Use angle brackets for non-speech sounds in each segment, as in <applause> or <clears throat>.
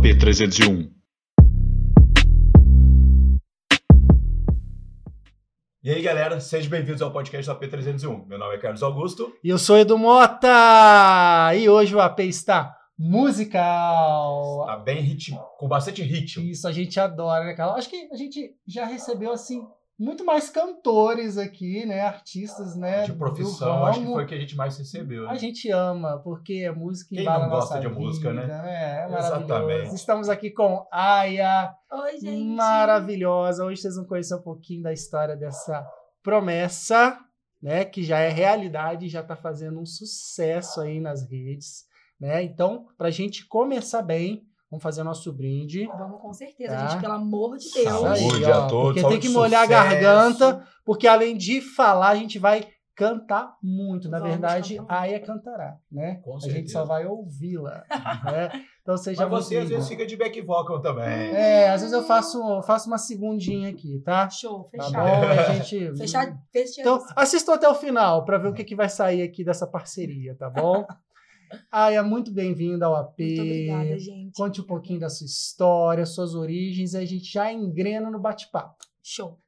AP301. E aí, galera, sejam bem-vindos ao podcast do AP301. Meu nome é Carlos Augusto. E eu sou Edu Mota! E hoje o AP está musical. Tá bem ritmo, com bastante ritmo. Isso a gente adora, né, cara? Acho que a gente já recebeu, assim, muito mais cantores aqui, né? Artistas, né? De profissão, acho que foi o que a gente mais recebeu. A né? gente ama, porque a música Quem não a gosta de música, vida, né? É. Exatamente. Estamos aqui com Aya, Oi, gente. maravilhosa. Hoje vocês vão conhecer um pouquinho da história dessa promessa, né? Que já é realidade, já está fazendo um sucesso aí nas redes, né? Então, para a gente começar bem, vamos fazer nosso brinde. Vamos com certeza, Tá. gente, pelo amor de Deus. Saúde a todos, Porque saúde tem que molhar a sucesso. garganta, porque além de falar, a gente vai cantar muito. Na Vamos verdade, cantar a. Aya cantará, né? Com a gente certeza. só vai ouvi-la, né? Então seja Mas você às vezes fica de back vocal também. É, às vezes eu faço, eu faço uma segundinha aqui, tá? Show, Tá fechado. bom? A gente... <laughs> Fechado, fechado. Então, assistam até o final para ver o que, que vai sair aqui dessa parceria, tá bom? Aya, muito bem-vinda ao AP. Muito obrigada, gente. Conte um pouquinho da sua história, suas origens, e a gente já engrena no bate-papo. Show.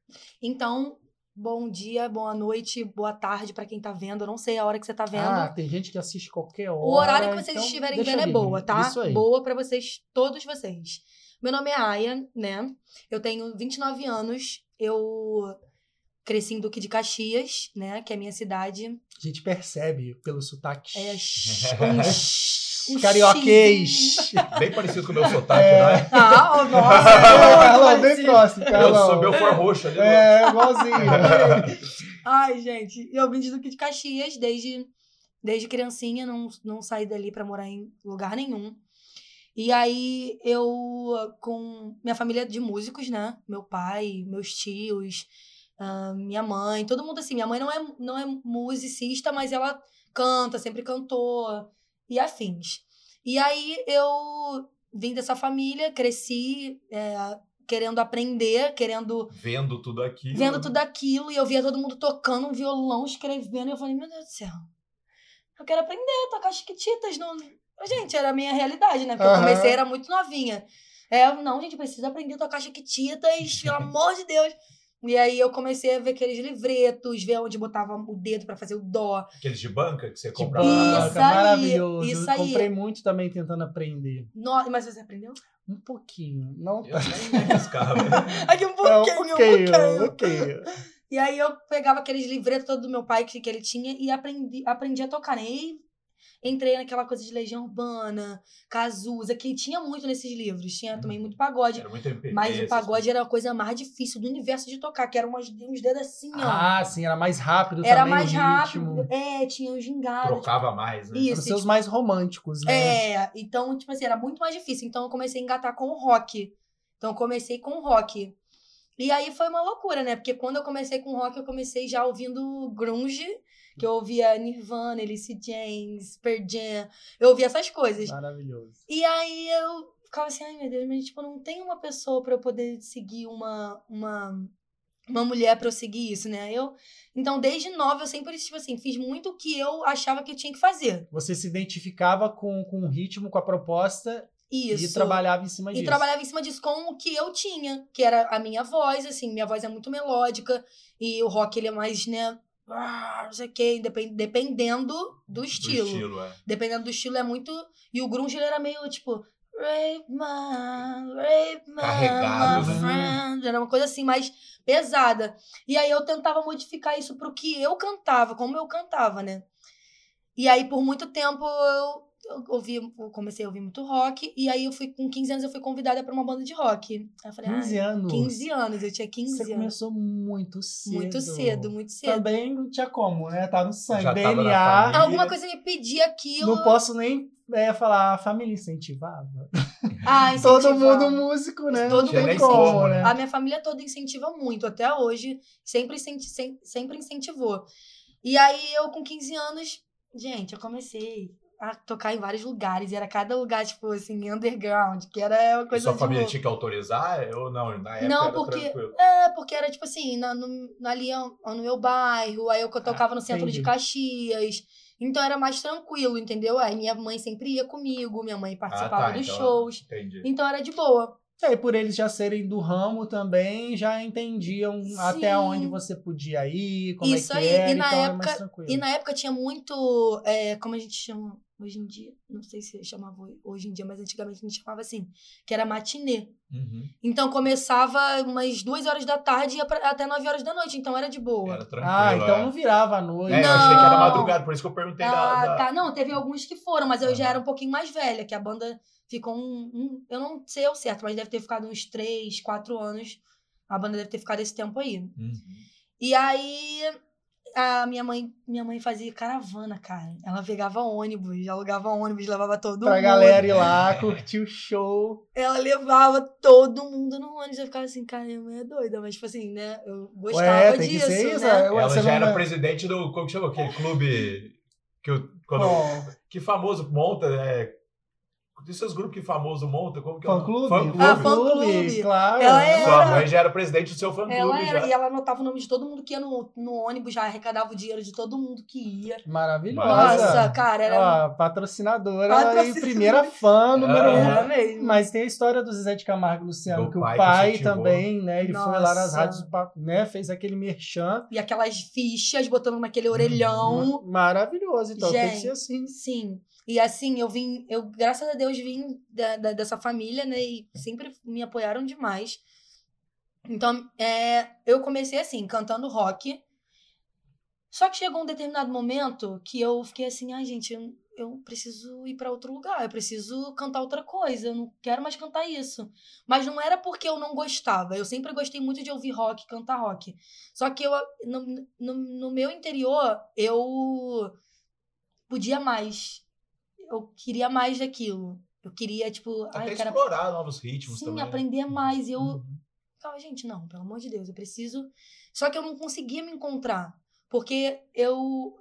Então, bom dia, boa noite, boa tarde pra quem tá vendo. Eu não sei a hora que você tá vendo. Ah, tem gente que assiste qualquer hora. o horário que vocês então estiverem vendo é boa, tá? Isso aí. Boa pra vocês, todos vocês. Meu nome é Aya, né? Eu tenho 29 anos. Eu cresci em Duque de Caxias, né? Que é a minha cidade. A gente percebe pelo sotaque. É <laughs> um, um Carioquês. Bem parecido com o meu sotaque, É. não é? Ah, oh, nossa. Carlão, muito bem próximo, Eu Carlão. sou meu for roxo ali. É, igualzinho. <laughs> Ai, gente, eu vim de Duque de Caxias desde, desde criancinha, não, não saí dali pra morar em lugar nenhum. E aí eu, com minha família de músicos, né? Meu pai, meus tios, ah, minha mãe, todo mundo assim. Minha mãe não é, não é musicista, mas ela canta, sempre cantou e afins. E aí eu vim dessa família, cresci é, querendo aprender, querendo Vendo tudo aqui. vendo tudo aquilo e eu via todo mundo tocando um violão, escrevendo, e eu falei, meu Deus do céu, eu quero aprender a tocar chiquititas. No... Gente, era a minha realidade, né? Porque eu Aham. comecei, era muito novinha. É, eu, não, gente, preciso aprender a tocar chiquititas, pelo <laughs> amor de Deus. E aí eu comecei a ver aqueles livretos, ver onde botava o dedo pra fazer o dó. Aqueles de banca que você De compra Isso aí, maravilhoso. isso Eu aí. comprei muito também tentando aprender. No... Mas você aprendeu? Um pouquinho. Não Eu nem me arriscava. <laughs> Aqui um É, pouquinho, um um pouquinho, um. E aí eu pegava aqueles livretos todos do meu pai que, que ele tinha e aprendi, aprendi a tocar, né? E entrei naquela coisa de Legião Urbana, Cazuza, que tinha muito nesses livros. Tinha também muito pagode. Era muito MPB. Mas o pagode era a coisa mais difícil do universo de tocar, que eram umas, uns dedos assim, ó. Ah, sim, era mais rápido era também mais o rápido. ritmo. É, tinha os coisas. gingados. Trocava mais, né? Isso. Eram seus mais românticos, né? É, então, tipo assim, era muito mais difícil. Então eu comecei a engatar com o rock. Então eu comecei com o rock. E aí foi uma loucura, né? Porque quando eu comecei com rock, eu comecei já ouvindo grunge, que eu ouvia Nirvana, Alice James, Pearl Jam. Eu ouvia essas coisas. Maravilhoso. E aí eu ficava assim, ai meu Deus, mas tipo, não tem uma pessoa pra eu poder seguir uma uma uma mulher pra eu seguir isso, né? Eu então desde nova eu sempre tipo assim, fiz muito o que eu achava que eu tinha que fazer. Você se identificava com, com o ritmo, com a proposta Isso. e trabalhava em cima E disso. trabalhava em cima disso com o que eu tinha, que era a minha voz, assim, minha voz é muito melódica e o rock ele é mais, né, ah, não sei o que, dependendo do estilo. Do estilo, é. Dependendo do estilo é muito, e o grunge ele era meio tipo Rape my, rape my, Carregado, my né? friend. Era uma coisa assim mais pesada. E aí eu tentava modificar isso pro que eu cantava, como eu cantava, né? E aí por muito tempo eu, eu comecei a ouvir muito rock. E aí eu fui, com 15 anos, eu fui convidada pra uma banda de rock. Aí eu falei, 15 ah, anos. 15 anos, eu tinha 15 Você anos. começou muito cedo. Muito cedo, muito cedo. Também não tinha como, né? Tá no sangue. Já DNA. Alguma coisa me pedia aquilo. Não posso nem é, falar, a família incentivava. Ah, <laughs> Todo mundo músico, né? Todo mundo como, né? A minha família toda incentiva muito, até hoje. Sempre, sempre incentivou. E aí, eu com 15 anos, gente, eu comecei a tocar em vários lugares. E era cada lugar, tipo, assim, underground, que era uma E coisa sua de família louco. tinha que autorizar? Ou não? Na época Não, era porque- tranquilo. É, porque era, tipo assim, na, no, ali ó, no meu bairro. Aí eu tocava no centro de entendi. Caxias. Então era mais tranquilo, entendeu? Aí minha mãe sempre ia comigo, minha mãe participava Ah, tá, dos então- shows. Entendi. Então era de boa. E aí, por eles já serem do ramo também, já entendiam até Sim. onde você podia ir, como Isso é que aí. era, E na então era época- mais tranquilo. E na época tinha muito. é, como a gente chama hoje em dia? Não sei se chamava hoje em dia, mas antigamente a gente chamava assim, que era matinê. Uhum. Então começava umas duas horas da tarde e ia pra- até nove horas da noite. Então era de boa. Era tranquilo. Ah, então é. não virava à noite. É, eu achei que era Não. madrugada, por isso que eu perguntei da. Ah, da- tá. Não, teve alguns que foram, mas eu já era um pouquinho mais velha, que a banda ficou um, um- Eu não sei ao certo, mas deve ter ficado uns três, quatro anos. A banda deve ter ficado esse tempo aí. Uhum. E aí a minha mãe, minha mãe fazia caravana, cara. Ela pegava ônibus, alugava ônibus, levava todo Pra mundo. galera ir lá, curtir o show. Ela levava todo mundo no ônibus. Eu ficava assim, cara, minha mãe é doida. Mas, tipo assim, né? Eu gostava Ué, tem que disso, ser isso, né? Ué, Ela já era é- presidente do. Como que chama? Aquele clube. Que, eu, quando, Qual? que famoso monta. É, desses grupos que famoso monta, como que é o Fã nome? clube? Fã clube. Ah, fã clube. claro. Ela é- Sua era- mãe já era presidente do seu fã clube Ela era, já. e ela anotava o nome de todo mundo que ia no, no ônibus, já arrecadava o dinheiro de todo mundo que ia. Maravilhosa. Nossa, cara, era. Ó, patrocinadora, Patrocinadora. e primeira fã, número um. Era mesmo. Mas tem a história do Zezé de Camargo e Luciano, Do que o pai que pai também, né? Ele foi lá nas Nossa. rádios, né? Fez aquele merchan. E aquelas fichas botando naquele orelhão. Maravilhoso. Então tem que Gente. ser assim. Sim. E assim, eu vim, eu, graças a Deus, vim da, da- dessa família, né? E sempre me apoiaram demais. Então, é, eu comecei assim, cantando rock. Só que chegou um determinado momento que eu fiquei assim, ai, gente, eu, eu preciso ir pra outro lugar, eu preciso cantar outra coisa, eu não quero mais cantar isso. Mas não era porque eu não gostava, eu sempre gostei muito de ouvir rock, cantar rock. Só que eu, no, no, no meu interior, eu podia mais. Eu queria mais daquilo. Eu queria, tipo, Até ai, explorar novos ritmos sim, também. né? aprender mais. E eu Uhum. gente, não, pelo amor de Deus, eu preciso. Só que eu não conseguia me encontrar. Porque eu,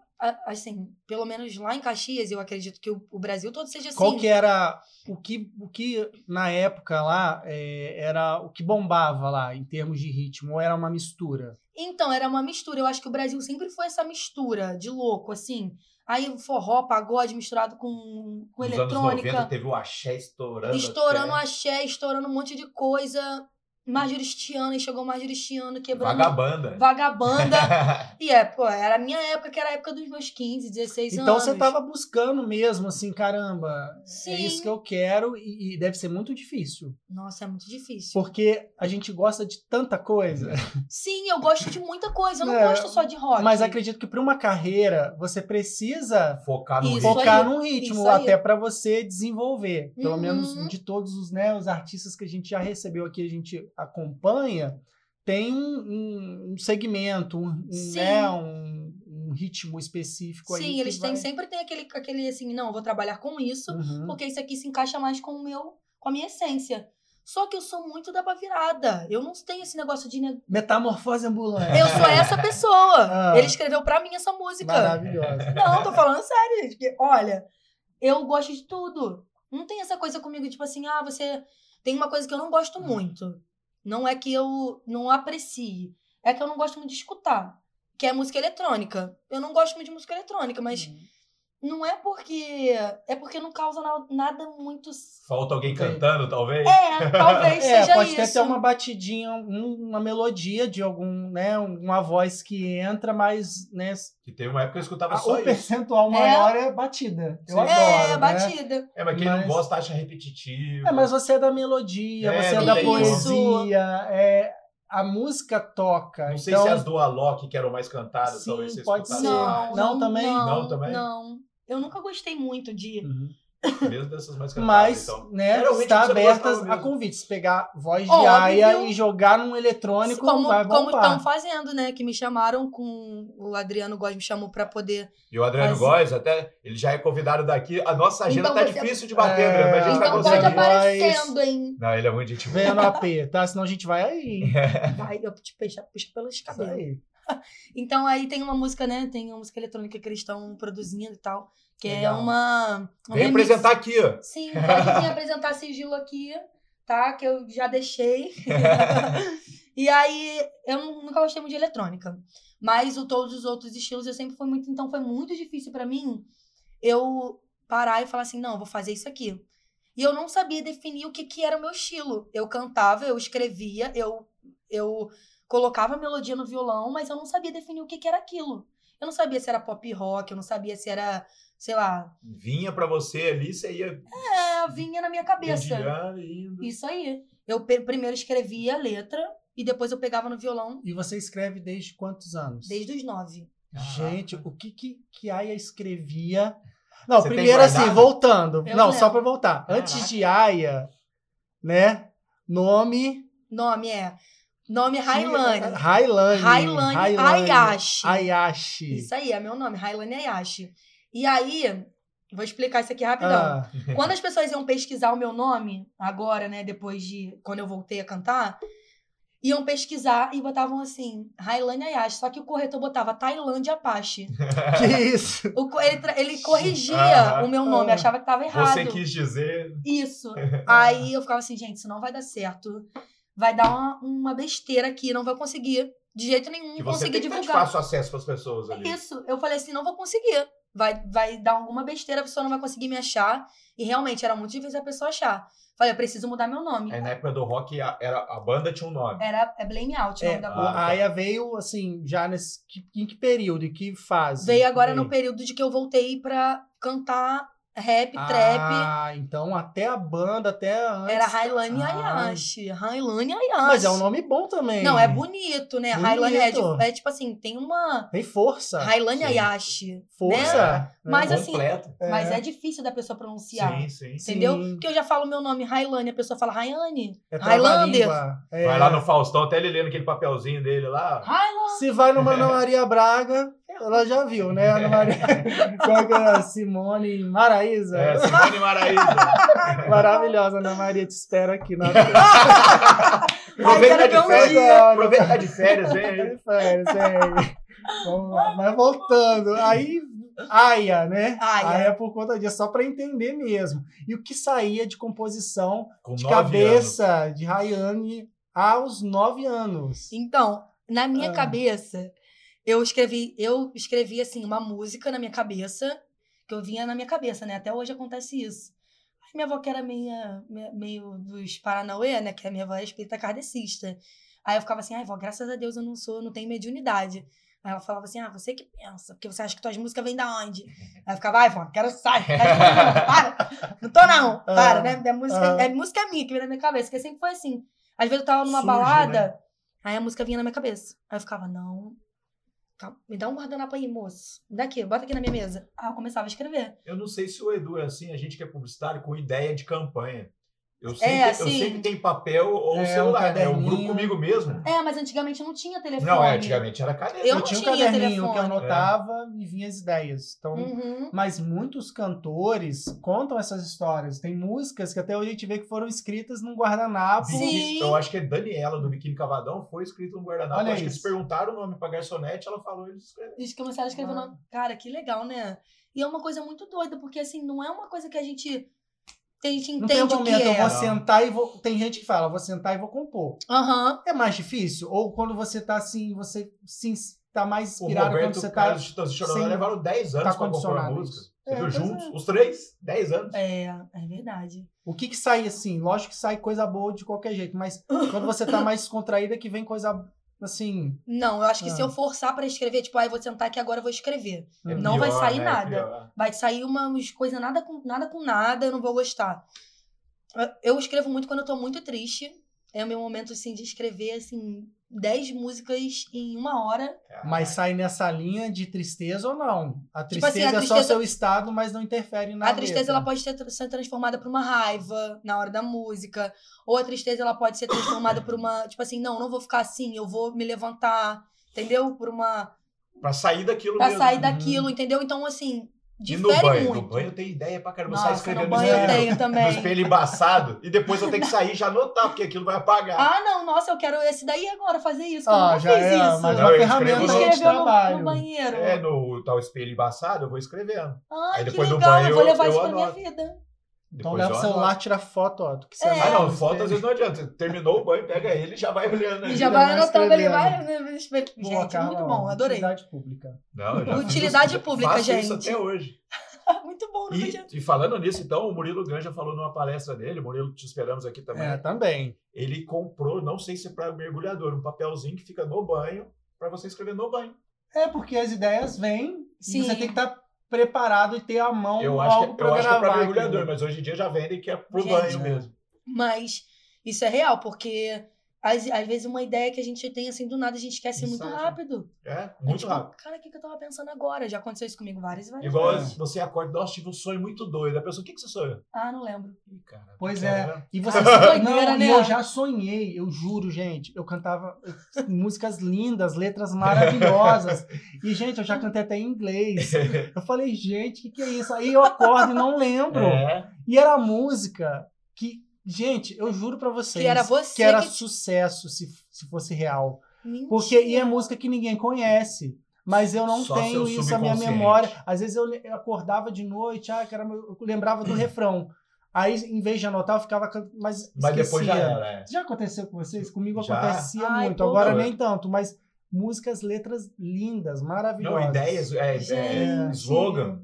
assim, pelo menos lá em Caxias, eu acredito que o, o Brasil todo seja assim. Qual que era o que, o que na época lá é, era o que bombava lá em termos de ritmo? Ou era uma mistura? Então, era uma mistura. Eu acho que o Brasil sempre foi essa mistura de louco, assim. Aí o forró, pagode misturado com, com Nos anos 90 eletrônica. teve o axé estourando. Estourando até. axé, estourando um monte de coisa. Majoristiana, e chegou Majoristiana, quebrando. Vagabanda. Vagabanda. <laughs> e é, pô, era a minha época, que era a época dos meus 15, 16 Então anos. você tava buscando mesmo, assim, caramba, é Sim. isso que eu quero e, e deve ser muito difícil. Nossa, é muito difícil. Porque a gente gosta de tanta coisa. Sim, eu gosto de muita coisa. Eu não É, gosto só de rock. Mas acredito que para uma carreira você precisa Focar no Isso ritmo. focar num ritmo até para você desenvolver. Pelo Uhum. menos de todos os, né, os artistas que a gente já recebeu aqui, a gente acompanha, tem um, um- segmento, um, Sim. né, um, um ritmo específico aí. Sim, eles têm, vai- sempre tem aquele, aquele assim, não, eu vou trabalhar com isso, Uhum. porque isso aqui se encaixa mais com o meu, com a minha essência. Só que eu sou muito da virada. Eu não tenho esse negócio de. ne- Metamorfose ambulante. Eu sou <laughs> essa pessoa. Ah. Ele escreveu pra mim essa música. Maravilhosa. Não, tô falando sério, gente. Olha, eu gosto de tudo. Não tem essa coisa comigo, tipo assim, ah, você. Tem uma coisa que eu não gosto muito. Não é que eu não aprecie. É que eu não gosto muito de escutar. Que é música eletrônica. Eu não gosto muito de música eletrônica, mas não é porque. É porque não causa na- nada muito. Falta alguém cantando, talvez? É, talvez <laughs> É, seja pode isso. ter até uma batidinha, um- uma melodia de algum, né, uma voz que entra, mas, né, Que teve uma época que eu escutava a- só o isso. percentual maior é, batida. Eu Sim. adoro, É, né? batida. É, mas quem Mas- não gosta acha repetitivo. É, mas você é da melodia, É, você é não da poesia, é, a música toca. Não sei então, se as do Alok que eram mais cantadas, Sim, talvez você pode escutasse ser. Não, Não, também? Não, Não, também? Não. Eu nunca gostei muito de. Uhum. mesmo dessas mais cantadas. Mas, então. né, Geralmente está você aberta gostava a convites. Pegar voz de Óbvio. aia e jogar num eletrônico como vai como estão fazendo, né? Que me chamaram com. O Adriano Góes me chamou pra poder. E o Adriano Góes, até, ele já é convidado daqui. A nossa agenda Então tá você- difícil de bater, É, André, mas a gente vai Então Adriano pode conseguir. Góes. aparecendo, hein? Não, ele é muito gente boa. Venha no AP, tá? Senão a gente vai aí. hein? <laughs> Vai, eu te puxa, puxa pelos Isso cabelos. aí. <laughs> Então aí tem uma música, né? Tem uma música eletrônica que eles estão produzindo e tal. Que é Legal. uma. um Vem remix. apresentar aqui, ó. Sim, pode vir apresentar <laughs> sigilo aqui, tá? Que eu já deixei. <laughs> e aí, eu nu- nunca gostei muito de eletrônica. Mas o, todos os outros estilos eu sempre fui muito. Então foi muito difícil pra mim eu parar e falar assim: não, eu vou fazer isso aqui. E eu não sabia definir o que, que era o meu estilo. Eu cantava, eu escrevia, eu, eu colocava melodia no violão, mas eu não sabia definir o que, que era aquilo. Eu não sabia se era pop rock, eu não sabia se era, sei lá. Vinha pra você ali, você ia É, vinha na minha cabeça. e indo. Isso aí. Eu primeiro escrevia a letra e depois eu pegava no violão E você escreve desde quantos anos? desde os nove. Gente, o que que, que Aya escrevia? Não, Você primeiro assim, voltando. Eu não, lembro. só pra voltar. Caraca. Antes de Aya, né? Nome. Nome é. Nome é Railane. Railane. Railane Ayashi. Ayashi. Isso aí, é meu nome, Railane Ayashi. E aí, vou explicar isso aqui rapidão. Ah, <laughs> Quando as pessoas iam pesquisar o meu nome, agora, né, depois de. Quando eu voltei a cantar, iam pesquisar e botavam assim, Railane Ayashi. Só que o corretor botava Tailândia Apache. <laughs> que isso? O ele, ele corrigia Aham. o meu nome, Ah. achava que tava errado. Você quis dizer. Isso. Aí eu ficava assim, gente, isso não vai dar certo. Vai dar uma, uma besteira aqui, não vai conseguir. De jeito nenhum, Que você conseguir tem divulgar. fácil acesso pras pessoas ali. Isso. Eu falei assim, não vou conseguir. Vai, vai dar alguma besteira, a pessoa não vai conseguir me achar. E realmente era muito difícil a pessoa achar. Falei, eu preciso mudar meu nome. Aí na época do rock, a, era, a banda tinha um nome. Era é Blame Out o nome É, da Ah, banda. a Aya veio, assim, já nesse. que- Em que período? Em que fase? Veio agora Veio? no período de que eu voltei pra cantar rap, trap. Ah, então até a banda, até antes. Era Railane Ah. Ayashi. Railane Ayashi. Mas é um nome bom também. Não, é bonito, né? Railane é, Bonito. de- é tipo assim, tem uma. Tem força. Railane Sim. Ayashi. Força. né? Mas assim, Completo. Mas é difícil da pessoa pronunciar. Sim, sim. Sim. Entendeu? Porque eu já falo meu nome Railane, a pessoa fala Railane. É Highlander. trava-língua. É. Vai lá no Faustão, até ele lendo aquele papelzinho dele lá. Railane. Se vai numa Ana Maria Braga, ela já viu, né? Ana Maria. Qual que é a Simone Maraíza? É, Simone Maraíza. <laughs> Maravilhosa, Ana Maria, te espero aqui na <laughs> Aproveita de férias. Aproveita de férias, vem aí. Férias, é. Vamos lá. Mas voltando, aí Aya, né? Aya. por conta disso, só para entender mesmo. E o que saía de composição Com de cabeça de Rayane aos nove anos. Então, na minha Ah. cabeça, eu escrevi, eu escrevi assim uma música na minha cabeça, que eu vinha na minha cabeça, né? Até hoje acontece isso. Aí minha avó que era meia, meia- meio dos Paranauê, né? Que a minha avó é espírita kardecista. Aí eu ficava assim, ai, vó, graças a Deus eu não sou, não tenho mediunidade. Aí ela falava assim, ah, você que pensa, porque você acha que tuas músicas vêm da onde? Aí eu ficava, ai, vó, quero sair, não para, não tô não, para, Ah, né? Minha música, ah. é música minha que vem na minha cabeça, porque sempre foi assim. Às vezes eu tava numa Surge, balada, né? Aí a música vinha na minha cabeça. Aí eu ficava, não. Me dá um guardanapo aí, moço. Me dá aqui, bota aqui na minha mesa. Aí eu começava a escrever. Eu não sei se o Edu é assim, a gente que é publicitário com ideia de campanha. Eu sempre, É, eu assim. sempre tenho papel ou É, um celular, né? Eu grupo comigo mesmo. É, mas antigamente não tinha telefone. Não, é, antigamente era caneta. Eu Eu, não tinha um caderninho telefone. que eu anotava e vinha as ideias. Então, Uhum. Mas muitos cantores contam essas histórias. Tem músicas que até hoje a gente vê que foram escritas num guardanapo. Sim. Eu acho que é Daniela do Biquíni Cavadão foi escrito no guardanapo. Olha Eu acho que isso. eles perguntaram o nome pra garçonete, ela falou eles escreveram. Eles começaram a escrever o Ah. nome. Cara, que legal, né? E é uma coisa muito doida, porque assim, não é uma coisa que a gente. Que a gente Não tem entende um o que momento, eu é. vou Não. sentar e vou. Tem gente que fala, vou sentar e vou compor. Aham. É mais difícil? Ou quando você tá assim, você sim, tá mais O inspirado quando Roberto você Carlos tá. Titãs e Chororó sem- levaram 10 anos tá pra compor a música. Você É, viu juntos? é. Os três? 10 anos. É, é verdade. O que que sai assim? Lógico que sai coisa boa de qualquer jeito, mas quando você tá <coughs> mais descontraída que vem coisa assim. Não, eu acho que se Ah. eu forçar pra escrever, tipo, ah, eu vou sentar aqui agora eu vou escrever. É Não vai pior, sair né? nada. Pior. Vai sair umas coisas nada com nada com nada, eu não vou gostar. Eu escrevo muito quando eu tô muito triste. É o meu momento, assim, de escrever, assim, 10 músicas em uma hora. Mas sai nessa linha de tristeza ou não? A Tipo assim, tristeza a é só tristeza- seu estado, mas não interfere na a tristeza, letra. ela pode ter, ser transformada por uma raiva na hora da música. Ou a tristeza, ela pode ser transformada por uma... Tipo assim, não, não vou ficar assim, eu vou me levantar, entendeu? Por uma... Pra sair daquilo Pra mesmo. sair Uhum. daquilo, entendeu? Então, assim, E no banho? muito. No banho eu tenho ideia pra caramba. Eu Nossa, saio escrevendo no no banho eu espelho, tenho no também. espelho embaçado. E depois eu tenho que sair e já anotar, porque aquilo vai apagar. Ah, não, nossa, eu quero esse daí agora, fazer isso, que eu Ah, nunca já fiz é isso. mais Não, uma eu ferramenta Escreveu no, no banheiro. É, no tal espelho embaçado, eu vou escrevendo. Ai, Aí que do legal, banho eu vou eu- levar eu isso pra minha vida. Então Depois leva o celular, anoto. tira foto, ó, do que você É. Ah, não, foto às vezes não adianta. Terminou o banho, pega ele e já vai olhando. E ali. já Já vai anotando ali, vai. né, espelho. Gente, Carla, muito bom, adorei. Utilidade pública. Não, eu já fiz Utilidade isso- pública, faço gente. isso até hoje. <laughs> muito bom, não podia. E, e falando nisso, então, o Murilo Ganja falou numa palestra dele, Murilo, te esperamos aqui também. É, também. Ele comprou, não sei se é para mergulhador, um papelzinho que fica no banho, para você escrever no banho. É, porque as ideias vêm Sim. e você tem que estar preparado e ter à mão Eu acho, algo que, eu acho que é gravar para aquilo. mergulhador, mas hoje em dia já vendem que é pro Gente, banho mesmo. Mas isso é real, porque às, às vezes uma ideia que a gente tem assim do nada, a gente esquece muito rápido. É, É muito tipo, rápido. Cara, o que, que eu tava pensando agora? Já aconteceu isso comigo várias e várias Igual vezes. você acorda, nossa, tive um sonho muito doido. A pessoa, o que, que você sonhou? Ah, não lembro. Ih, cara, Pois é. era, né? E <laughs> você Ah, que doideira, não, né? eu já sonhei, eu juro, gente. Eu cantava músicas lindas, letras maravilhosas. E, gente, eu já cantei até em inglês. <laughs> Eu falei, gente, o que, que é isso? Aí eu acordo e não lembro. É, E era música que, gente, eu juro pra vocês. Que era você que era que- sucesso se, se fosse real. Mentira. Porque e é música que ninguém conhece. Mas eu não Só tenho isso na minha memória. Às vezes eu, acordava de noite, ah, caramba, eu lembrava do <clears throat> refrão. Aí, em vez de anotar, eu ficava cantando, mas mas depois já era. É. Já aconteceu com vocês? Comigo Já. acontecia Ai, muito. Agora nem tanto, mas músicas, letras lindas, maravilhosas. Não, ideias, é, é, slogan,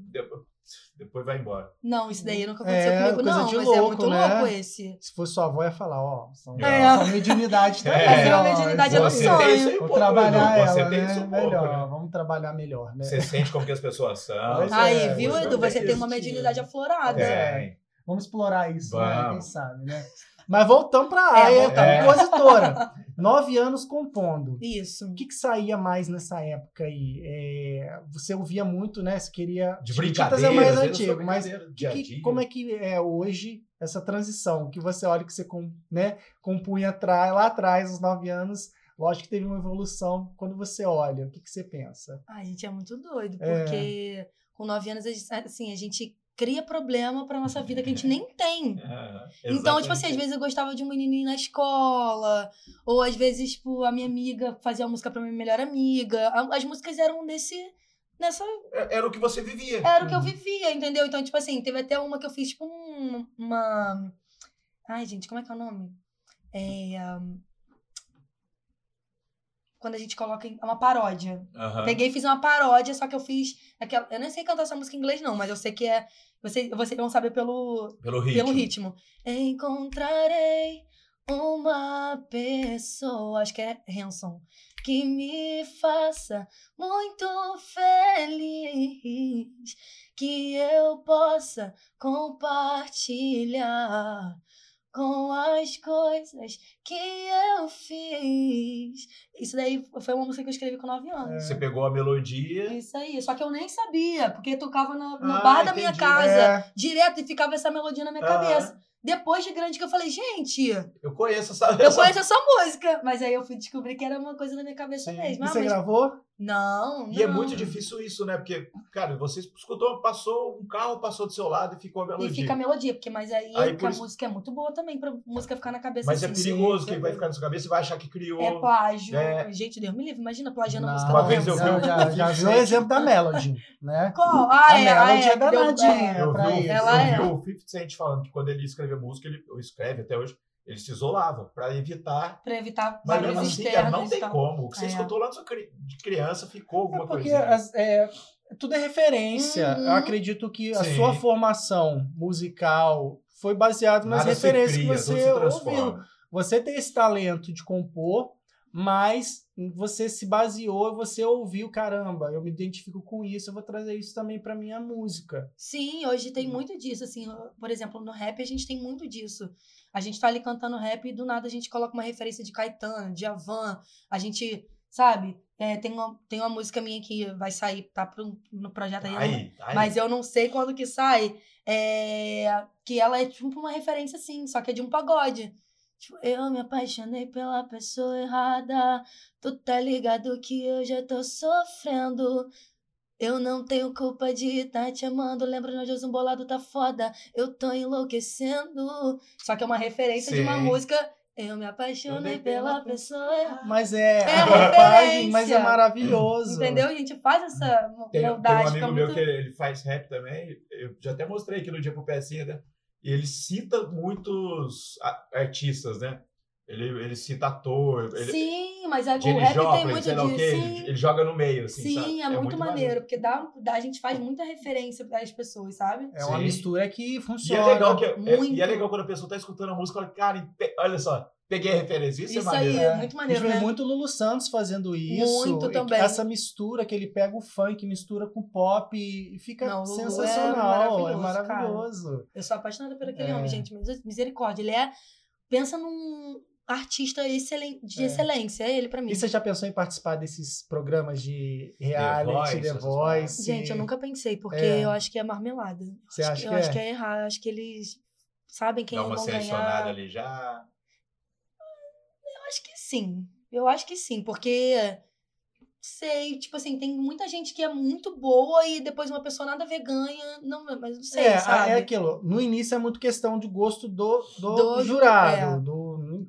depois, vai embora. Não, isso daí nunca aconteceu É, comigo, não. mas é muito né? louco esse. Se fosse sua avó, ia falar, ó, são, É. são mediunidade <laughs> também. É, ó, a mediunidade é um Vou pouco, trabalhar Edu, você ela, tem né? isso um pouco, melhor, né? vamos trabalhar melhor, né? Você sente como que as pessoas são. É, Aí, viu, Edu? é. Você tem uma mediunidade aflorada. É. É. Vamos explorar isso, né? Quem Vamos. sabe, né? Mas voltamos pra É, Aya, voltamos. compositora. <laughs> Nove anos compondo. Isso. O que, que saía mais nessa época aí? É, você ouvia muito, né? Você queria. De Chiquititas brincadeira. é mais antigo, mas que- dia a que- dia. como é que é hoje essa transição? Que você olha que você com, né, compunha atrás, lá atrás, os nove anos. Lógico que teve uma evolução. Quando você olha, o que, que você pensa? Ai, gente, é muito doido, É. porque com nove anos, a gente, assim, a gente cria problema pra nossa vida que a gente nem tem. <laughs> É, Então, tipo assim, às vezes eu gostava de um menininho na escola, ou às vezes, tipo, a minha amiga fazia uma música pra minha melhor amiga. As músicas eram desse, nessa... É- Era o que você vivia. Era o que eu vivia, entendeu? Então, tipo assim, teve até uma que eu fiz, tipo, um- uma... Ai, gente, como é que é o nome? É... um, Quando a gente coloca em- é uma paródia. Aham. Peguei e fiz uma paródia, só que eu fiz aquela. Eu nem sei cantar essa música em inglês, não, mas eu sei que é. Vocês, vocês vão saber pelo, Pelo ritmo. pelo ritmo. Encontrarei uma pessoa, acho que é Hanson, que me faça muito feliz, que eu possa compartilhar com as coisas que eu fiz. Isso daí foi uma música que eu escrevi com 9 anos. Você pegou a melodia. Isso aí, só que eu nem sabia, porque tocava no, no Ah, bar da minha casa, É, direto, e ficava essa melodia na minha cabeça. Depois de grande que eu falei, gente, Eu conheço essa. <laughs> eu conheço essa música. Mas aí eu fui descobrir que era uma coisa na minha cabeça Sim. mesmo. e Ah, você mas- gravou? Não, não. E é muito difícil isso, né? Porque, cara, você escutou, passou um carro, passou do seu lado e ficou a E melodia. fica a melodia, porque mas aí, Aí, a isso- música é muito boa também, pra música ficar na cabeça Mas é assim. perigoso, Sim, que vai ficar na sua cabeça e vai achar que criou. É plágio. É. Gente, Deus me livre, imagina plagiando a Não, música Uma vez eu vi um- já, já viu o exemplo da Melody, né? Qual? Ah, A é, ah, Melody é, é deu- danadinha. é. Eu vi, eu é. vi o 50 Cent falando que quando ele escrevia música, ele escreve até hoje, ele se isolava pra evitar. Pra evitar Mas mesmo assim, cara, externos não tem tal. como. O que você É. escutou lá de criança ficou alguma É porque coisinha. as- é, tudo é referência. Uhum. Eu acredito que a Sim. sua formação musical foi baseada nas Nada referências cria, que você ouviu. Você tem esse talento de compor, mas você se baseou, você ouviu, caramba, eu me identifico com isso, eu vou trazer isso também pra minha música. Sim, hoje tem muito disso, assim, por exemplo, no rap a gente tem muito disso. A gente tá ali cantando rap e do nada a gente coloca uma referência de Caetano, de Avan, a gente, sabe, é, tem, uma, tem uma música minha que vai sair, tá pro, no projeto aí, Aí, aí. mas eu não sei quando que sai, é, que ela é tipo uma referência assim, só que é de um pagode. Tipo, eu me apaixonei pela pessoa errada, tu tá ligado que eu já tô sofrendo. Eu não tenho culpa de estar te amando. Lembra nós dois um bolado tá foda. Eu tô enlouquecendo. Só que é uma referência de uma Sim. música. Eu me apaixonei pela pessoa errada. Mas é, É a mas é maravilhoso. Entendeu? A gente faz essa Tem, tem um maldade. amigo meu muito- que ele, faz rap também. Eu já até mostrei aqui no dia pro Pecinha, né? e ele cita muitos artistas, né? Ele, ele cita ator, ele, Sim, mas a, o rap tem Joplin, muito sei lá o disso. quê, Sim, ele, ele joga no meio, assim, sim sabe? é, muito, maneiro, porque dá, dá, a gente faz muita referência para as pessoas, sabe? É uma Sim. mistura que E funciona. é legal que é, é- Muito. e é legal quando a pessoa tá escutando a música, cara, e pe- olha só, peguei a referência, isso, Isso, é maneiro. aí, É. muito A maneiro, gente vê né? muito Lulu Santos fazendo isso. Muito e também. Essa mistura que ele pega o funk, mistura com o pop e fica Não, o Lulu é sensacional. É maravilhoso, maravilhoso. Eu sou apaixonada por aquele É. homem, gente. mis- Misericórdia. Ele é. Pensa num artista excelen- de É. excelência. É ele pra mim. E você já pensou em participar desses programas de reality, Voice, The Voice? Gente, eu nunca pensei, porque É. eu acho que é marmelada. Você Acho acha que, que eu acho é? que é errado. Eu Acho que eles sabem quem Dá uma vão selecionada ganhar. ali já. Eu acho que sim. Eu acho que sim, porque. Sei, tipo assim, tem muita gente que é muito boa e depois uma pessoa nada a ver ganha. Não, mas não sei, é, sabe? é aquilo. No início é muito questão de gosto do, do, Do ju- jurado, é. do,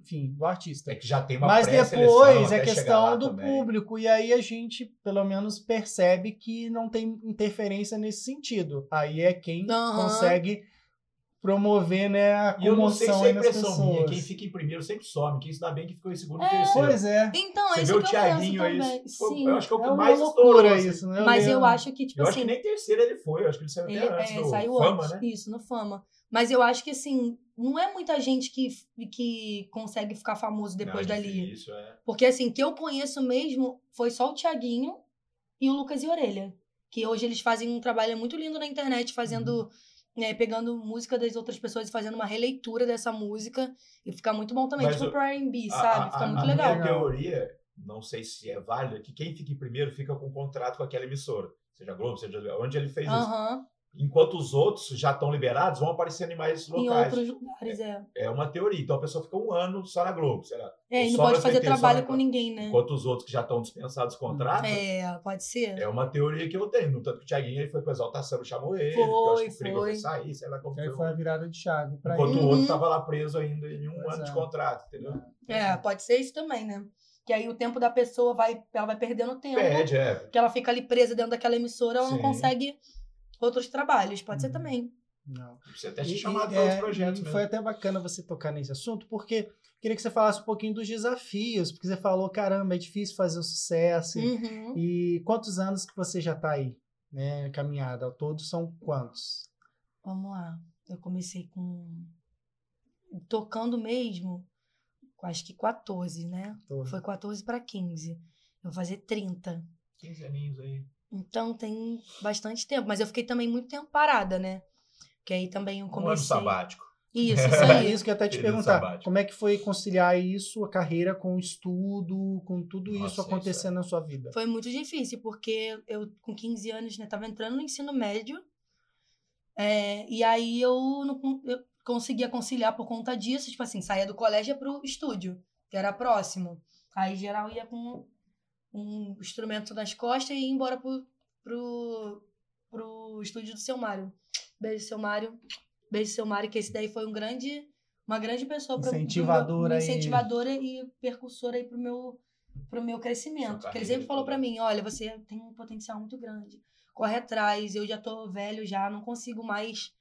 enfim, do artista. É que já tem uma Mas depois é questão do também. público, e aí a gente, pelo menos, percebe que não tem interferência nesse sentido. Aí é quem Aham. consegue promover né, a E eu não sei se comoção é impressão minha, pessoas. quem fica em primeiro sempre some, quem se dá bem que ficou em segundo e É. terceiro. Pois é. Então, é Você isso vê o que eu penso Thiaguinho aí, isso Sim. eu acho que é o É que uma mais loucura estourou. assim. isso, né? Mas eu lembro. acho que, tipo Eu acho assim. que nem terceiro ele foi, eu acho que ele saiu Ele até antes é, do saiu Fama, antes. né? Isso, no Fama. Mas eu acho que, assim, não é muita gente que, que consegue ficar famoso depois Não, é dali. difícil, é. Porque, assim, que eu conheço mesmo foi só o Thiaguinho e o Lucas e Orelha. Que hoje eles fazem um trabalho muito lindo na internet, fazendo. né, pegando música das outras pessoas e fazendo uma releitura dessa música. E fica muito bom também. Mas tipo o- pro R&B, sabe? a- Fica a- muito a legal. minha teoria, não sei se é válida, que quem fica em primeiro fica com contrato com aquela emissora. Seja Globo, seja onde ele fez isso. Enquanto os outros já estão liberados, vão aparecendo em mais Em locais. outros lugares, é. É uma teoria. Então a pessoa fica um ano só na Globo, sei lá. É, e não pode fazer trabalho com ninguém, né? Enquanto os outros que já estão dispensados contrato, é. É, pode ser. uma teoria que eu tenho. No tanto que o Thiaguinho ele foi pro Exalta Samba, chamou ele. Foi, que eu acho que o Frigo foi. foi sair, sei lá como Aí foi. foi a virada de chave pra Enquanto ele. o outro Uhum. tava lá preso ainda em um Pois ano é. de contrato, entendeu? É, pode ser isso também, né? Que aí o tempo da pessoa vai, ela vai perdendo tempo. Pede, é. Que ela fica ali presa dentro daquela emissora, ela não Sim. consegue outros trabalhos. Pode ser Uhum. também. Não. Você até te E- chamado e, para outros é, projetos mesmo. Foi até bacana você tocar nesse assunto, porque queria que você falasse um pouquinho dos desafios, porque você falou, caramba, é difícil fazer o sucesso. e- Uhum. E quantos anos que você já tá aí, né, caminhada? Ao todo são quantos? Vamos lá. Eu comecei com. Tocando mesmo, acho que 14, né? Tô- Foi 14 para 15. Eu vou fazer 30. 15 aninhos aí. Então tem bastante tempo. Mas eu fiquei também muito tempo parada, né? Que aí também eu Um ano comecei. sabático. Isso, isso É aí. <laughs> isso que eu até te Período perguntar. sabático. Como é que foi conciliar isso, a carreira, com o estudo, com tudo Nossa, isso isso acontecendo na sua vida? Foi muito difícil, porque eu, com 15 anos, né, tava entrando no ensino médio. é, e aí eu não eu conseguia conciliar por conta disso. Tipo assim, saía do colégio pro estúdio, que era próximo. Aí, geral, ia com um instrumento nas costas e ia embora pro, pro, pro estúdio do seu Mário. Beijo, seu Mário. Beijo, seu Mário, que esse daí foi um grande, uma grande pessoa pra, pro meu- Incentivadora aí. incentivadora e percussora aí pro meu, pro meu crescimento. Porque ele sempre falou pra mim, olha, você tem um potencial muito grande. Corre atrás, eu já tô velho já, não consigo mais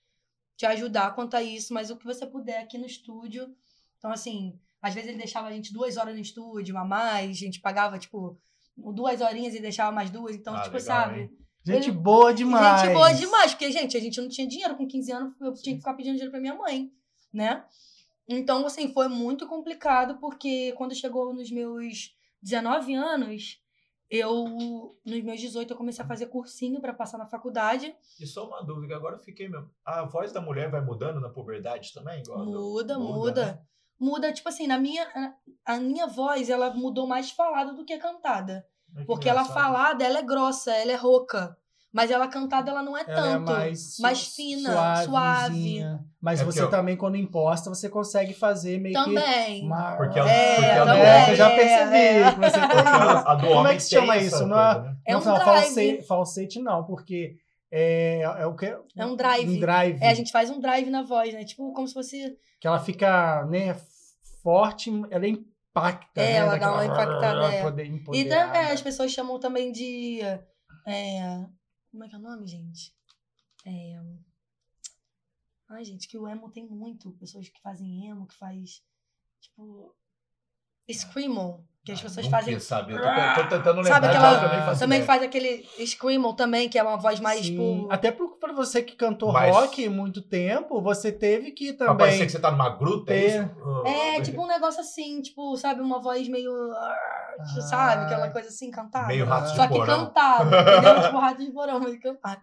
te ajudar quanto a isso, mas o que você puder aqui no estúdio. Então, assim, às vezes ele deixava a gente duas horas no estúdio, a mais, a gente pagava, tipo, duas horinhas e deixava mais duas. Então, Ah, tipo, legal, sabe? hein? Gente Ele- boa demais. Gente boa demais, porque, gente, a gente não tinha dinheiro. Com 15 anos, eu tinha que ficar pedindo dinheiro pra minha mãe, né? Então, assim, foi muito complicado, porque quando chegou nos meus 19 anos, eu, nos meus 18, eu comecei a fazer cursinho pra passar na faculdade. E só uma dúvida, agora eu fiquei mesmo. A voz da mulher vai mudando na puberdade também? Igual a do- Muda, muda. né? Muda, tipo assim, na minha, a, a minha voz, ela mudou mais falada do que cantada. Que Porque ela falada, ela é grossa, ela é rouca. Mas ela cantada, ela não é Ela tanto. é mais, su- mais fina, suavezinha. Mas É você eu- também, quando imposta, você consegue fazer meio que. Também. Uma... Porque ela- É, porque ela- também. É, eu já é, percebi é. que você <laughs> do Como é que se chama isso? coisa, é- né? É não, um não, drive. falsete, falsete não, porque é, é o que? É um drive. Um drive. É, a gente faz um drive na voz, né? Tipo, como se fosse. Que ela fica, né, forte, ela impacta. É, né, ela dá uma daquela- impactada, é. poder E tam- empoderada. é, as pessoas chamam também de. é, como é que é o nome, gente? É, Ai, gente, que o emo tem muito. Pessoas que fazem emo, que faz. Tipo. Screamo. Que as Ah, pessoas não fazem. saber. Eu tô, tô tentando lembrar. Sabe aquela- também faço Também faz aquele Screamo também, que é uma voz mais, Sim. tipo. Até pro- pra você que cantou Mas- rock muito tempo, você teve que também. que você tá numa gruta, é ter- isso? É, tipo um negócio assim, tipo, sabe, uma voz meio. ah, Ah. Sabe? Aquela coisa assim, cantada. Meio rato Só de que porão. cantado, entendeu? <laughs> tipo, rato de porão, mas cantado.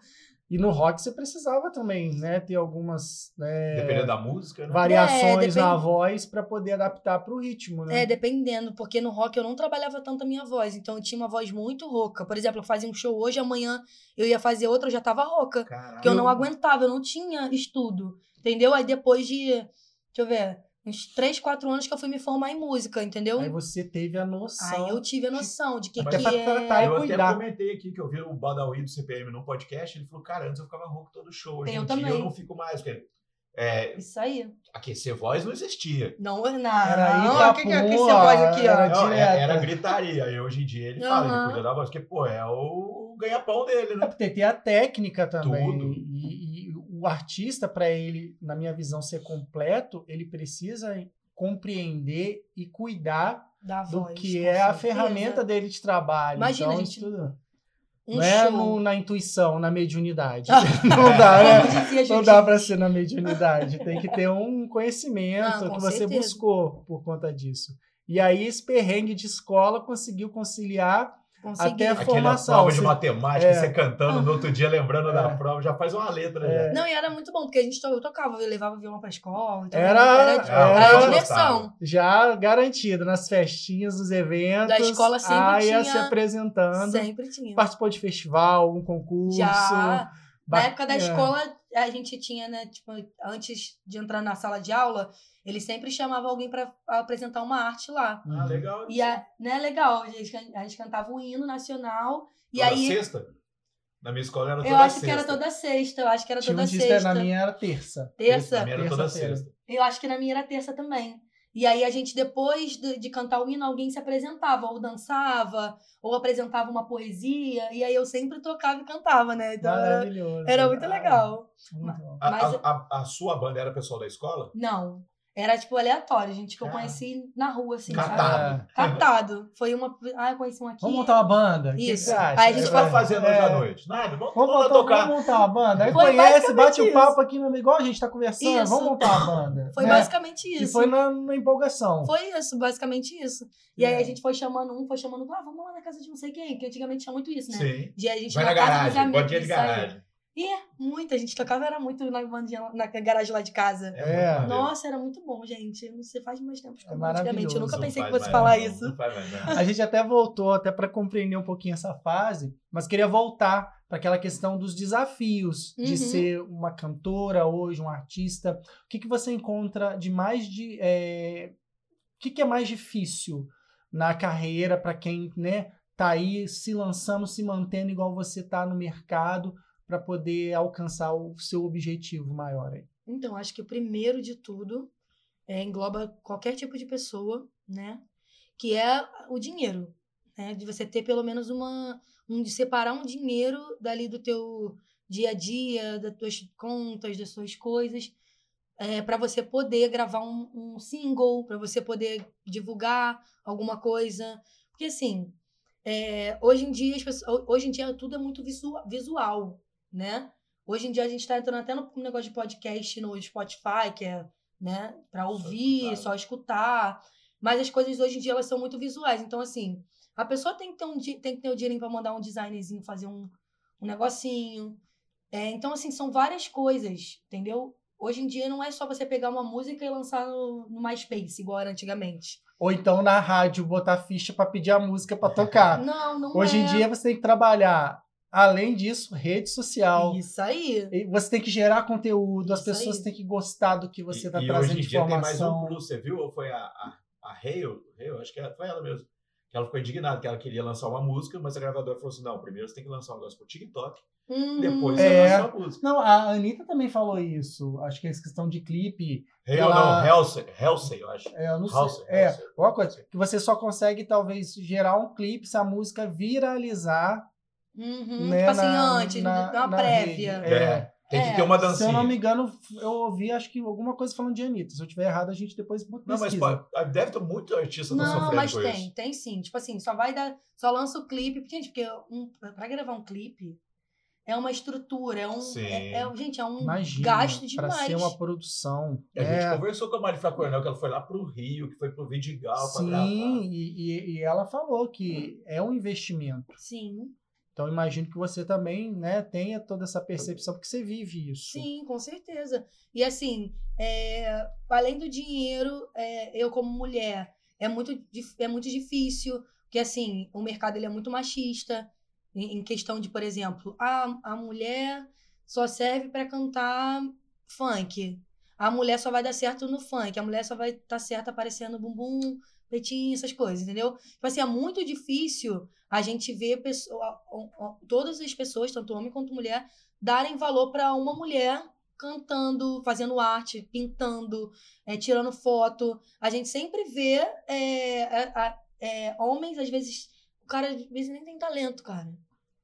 E no rock você precisava também, né? Ter algumas né, Dependendo da música, né? variações É, depende- na voz pra poder adaptar pro ritmo, né? É, dependendo, porque no rock eu não trabalhava tanto a minha voz, então eu tinha uma voz muito rouca. Por exemplo, eu fazia um show hoje, amanhã eu ia fazer outro, eu já tava rouca. Caralho. Porque eu não aguentava, eu não tinha estudo, entendeu? Aí depois de, deixa eu ver, uns 3, 4 anos que eu fui me formar em música, entendeu? Aí você teve a noção. Aí eu tive a noção de que, Até que pra tratar é... Eu até cuidar. comentei aqui que eu vi o Badawi do CPM no podcast, ele falou, cara, antes eu ficava rouco todo show, hoje Eu em dia também. eu não fico mais, porque é, Isso aí. aquecer voz não existia. Não, não. Era aí, o que, que é você faz aqui, ó? era Não, é- era gritaria, e hoje em dia ele fala, ele cuida da voz, porque, pô, é o ganha-pão dele, É né? porque tem a técnica também. Tudo. E, e o artista, para ele, na minha visão, ser completo, ele precisa compreender e cuidar Da do voz, que é a certeza. ferramenta dele de trabalho. Imagina, então, gente, isso tudo Um não é no- na intuição, na mediunidade. <laughs> Não dá, né? Não dá para ser na mediunidade. Tem que ter um conhecimento que você certeza. buscou por conta disso. E aí, esse perrengue de escola conseguiu conciliar Consegui. até a Aquela formação. prova de Você- matemática, É. você cantando no outro dia, lembrando da É. prova, já faz uma letra. É. já. Não, e era muito bom, porque a gente to- eu tocava, eu levava violão pra escola. Então Era- era, era- era eu diversão. já garantido nas festinhas, nos eventos. Da escola sempre ah, ia tinha- se apresentando. Sempre tinha. Participou de festival, algum concurso. Já. Na Ba- época da é. escola, a gente tinha, né, tipo, antes de entrar na sala de aula, ele sempre chamava alguém pra apresentar uma arte lá. Ah, legal. E a, né, legal, a gente, a gente cantava o hino nacional. E Toda aí, sexta? Na minha escola era toda eu acho sexta. que era toda sexta, eu acho que era Tinha um toda disco, sexta. na minha era terça. Terça? Na minha era toda Terça-feira. sexta. Eu acho que na minha era terça também. E aí a gente, depois de, de cantar o hino, alguém se apresentava, ou dançava, ou apresentava uma poesia, e aí eu sempre tocava e cantava, né? Então era, Maravilhoso. era muito Ah, legal. muito bom. A, Mas- a- a- a sua banda era pessoal da escola? Não. Era, tipo, aleatório, gente, que eu Cara. conheci na rua, assim, sabe? Catado. Ah, Catado. Foi uma. Ah, eu conheci um aqui. vamos montar uma banda? O que Isso. que você acha? Aí a gente O que vai- você fazendo hoje É. à noite? Nada, vamos, Vamos, montar, tocar. vamos montar uma banda? Aí Foi conhece, bate o isso. papo aqui, no, igual a gente tá conversando. Isso. Vamos montar uma banda. Foi né? basicamente E isso. foi na, na empolgação. Foi isso, basicamente isso. E aí É. a gente foi chamando um, foi chamando outro. Ah, vamos lá na casa de não sei quem, que antigamente tinha muito isso, né? Sim. De a gente Vai na, na casa dos garagem, amigos. bandinha de aí. garagem. E muita, a gente tocava, era muito na bandinha, na garagem lá de casa. É. maneiro. Nossa, era muito bom, gente. Não sei, faz mais tempo que eu É antigamente. Eu maravilhoso. nunca pensei que fosse falar não, isso. A gente até voltou, até para compreender um pouquinho essa fase, mas queria voltar para aquela questão dos desafios de Uhum. ser uma cantora hoje, um artista. O que, que você encontra de mais de. é, O que, que é mais difícil na carreira para quem né, tá aí se lançando, se mantendo igual você tá no mercado para poder alcançar o seu objetivo maior aí? Então, acho que o primeiro de tudo é, engloba qualquer tipo de pessoa, né? Que é o dinheiro, né? De você ter pelo menos uma... Um, de separar um dinheiro dali do teu dia a dia, das tuas contas, das suas coisas, é, para você poder gravar um, um single, para você poder divulgar alguma coisa. Porque, assim, é, hoje em dia, hoje em dia tudo é muito visu- visual, né? Hoje em dia a gente está entrando até no negócio de podcast no Spotify, que é, né, para ouvir, escutar. só escutar. Mas as coisas hoje em dia elas são muito visuais. Então, assim, a pessoa tem que ter, um, tem que ter o dinheirinho para mandar um designzinho, fazer um, um negocinho. É, então, assim, são várias coisas, entendeu? Hoje em dia não é só você pegar uma música e lançar no, no MySpace, igual era antigamente. Ou então na rádio botar ficha para pedir a música para tocar. Não, não Hoje é. em dia você tem que trabalhar, além disso, rede social. Isso aí. E Você tem que gerar conteúdo, as Isso pessoas aí. têm que gostar do que você está e trazendo hoje em de dia tem mais um informação. plus, você viu? Ou foi a, a, a Hale? Hale? Acho que ela- foi ela mesmo. Que ela ficou indignada, que ela queria lançar uma música, mas a gravadora falou assim: não, primeiro você tem que lançar um negócio pro TikTok, Hum, depois É. você lança a música. Não, a Anitta também falou isso. Acho que é essa questão de clipe. Hale Ela- não, Halsey, Halsey, eu acho. É, eu não sei. Halsey, é, Halsey. alguma coisa. Que você só consegue, talvez, gerar um clipe se a música viralizar. Uhum, né, tipo assim, na- antes, na- dá uma na prévia. rede. É. Tem É, que ter uma Se eu dancinha. não me engano, eu ouvi, acho que alguma coisa falando de Anitta. Se eu tiver errado, a gente depois pesquisa. Não, mas pode- deve ter muito artista Não, sofrendo mas com tem, isso. tem sim. Tipo assim, só vai dar. Só lança o clipe. Gente, porque um, pra gravar um clipe é uma estrutura, é um. Sim. É, é- gente, é um Imagina, gasto pra demais. ser uma produção. A gente é, conversou com a Marifra Cornel, que ela foi lá pro Rio, que foi pro Vidigal pra sim, gravar. e, e- e ela falou que é um investimento. Sim, Então, imagino que você também né, tenha toda essa percepção, porque você vive isso. sim, com certeza. E assim, é, além do dinheiro, é, eu como mulher, é muito, é muito difícil, porque assim, o mercado ele é muito machista, em, em questão de, por exemplo, a, a mulher só serve para cantar funk. A mulher só vai dar certo no funk, a mulher só vai estar certa aparecendo bumbum, peitinho, essas coisas, entendeu? Tipo assim, é muito difícil a gente ver pessoa, todas as pessoas, tanto homem quanto mulher, darem valor para uma mulher cantando, fazendo arte, pintando, é, tirando foto. A gente sempre vê é, é, homens, às vezes, o cara às vezes nem tem talento, cara.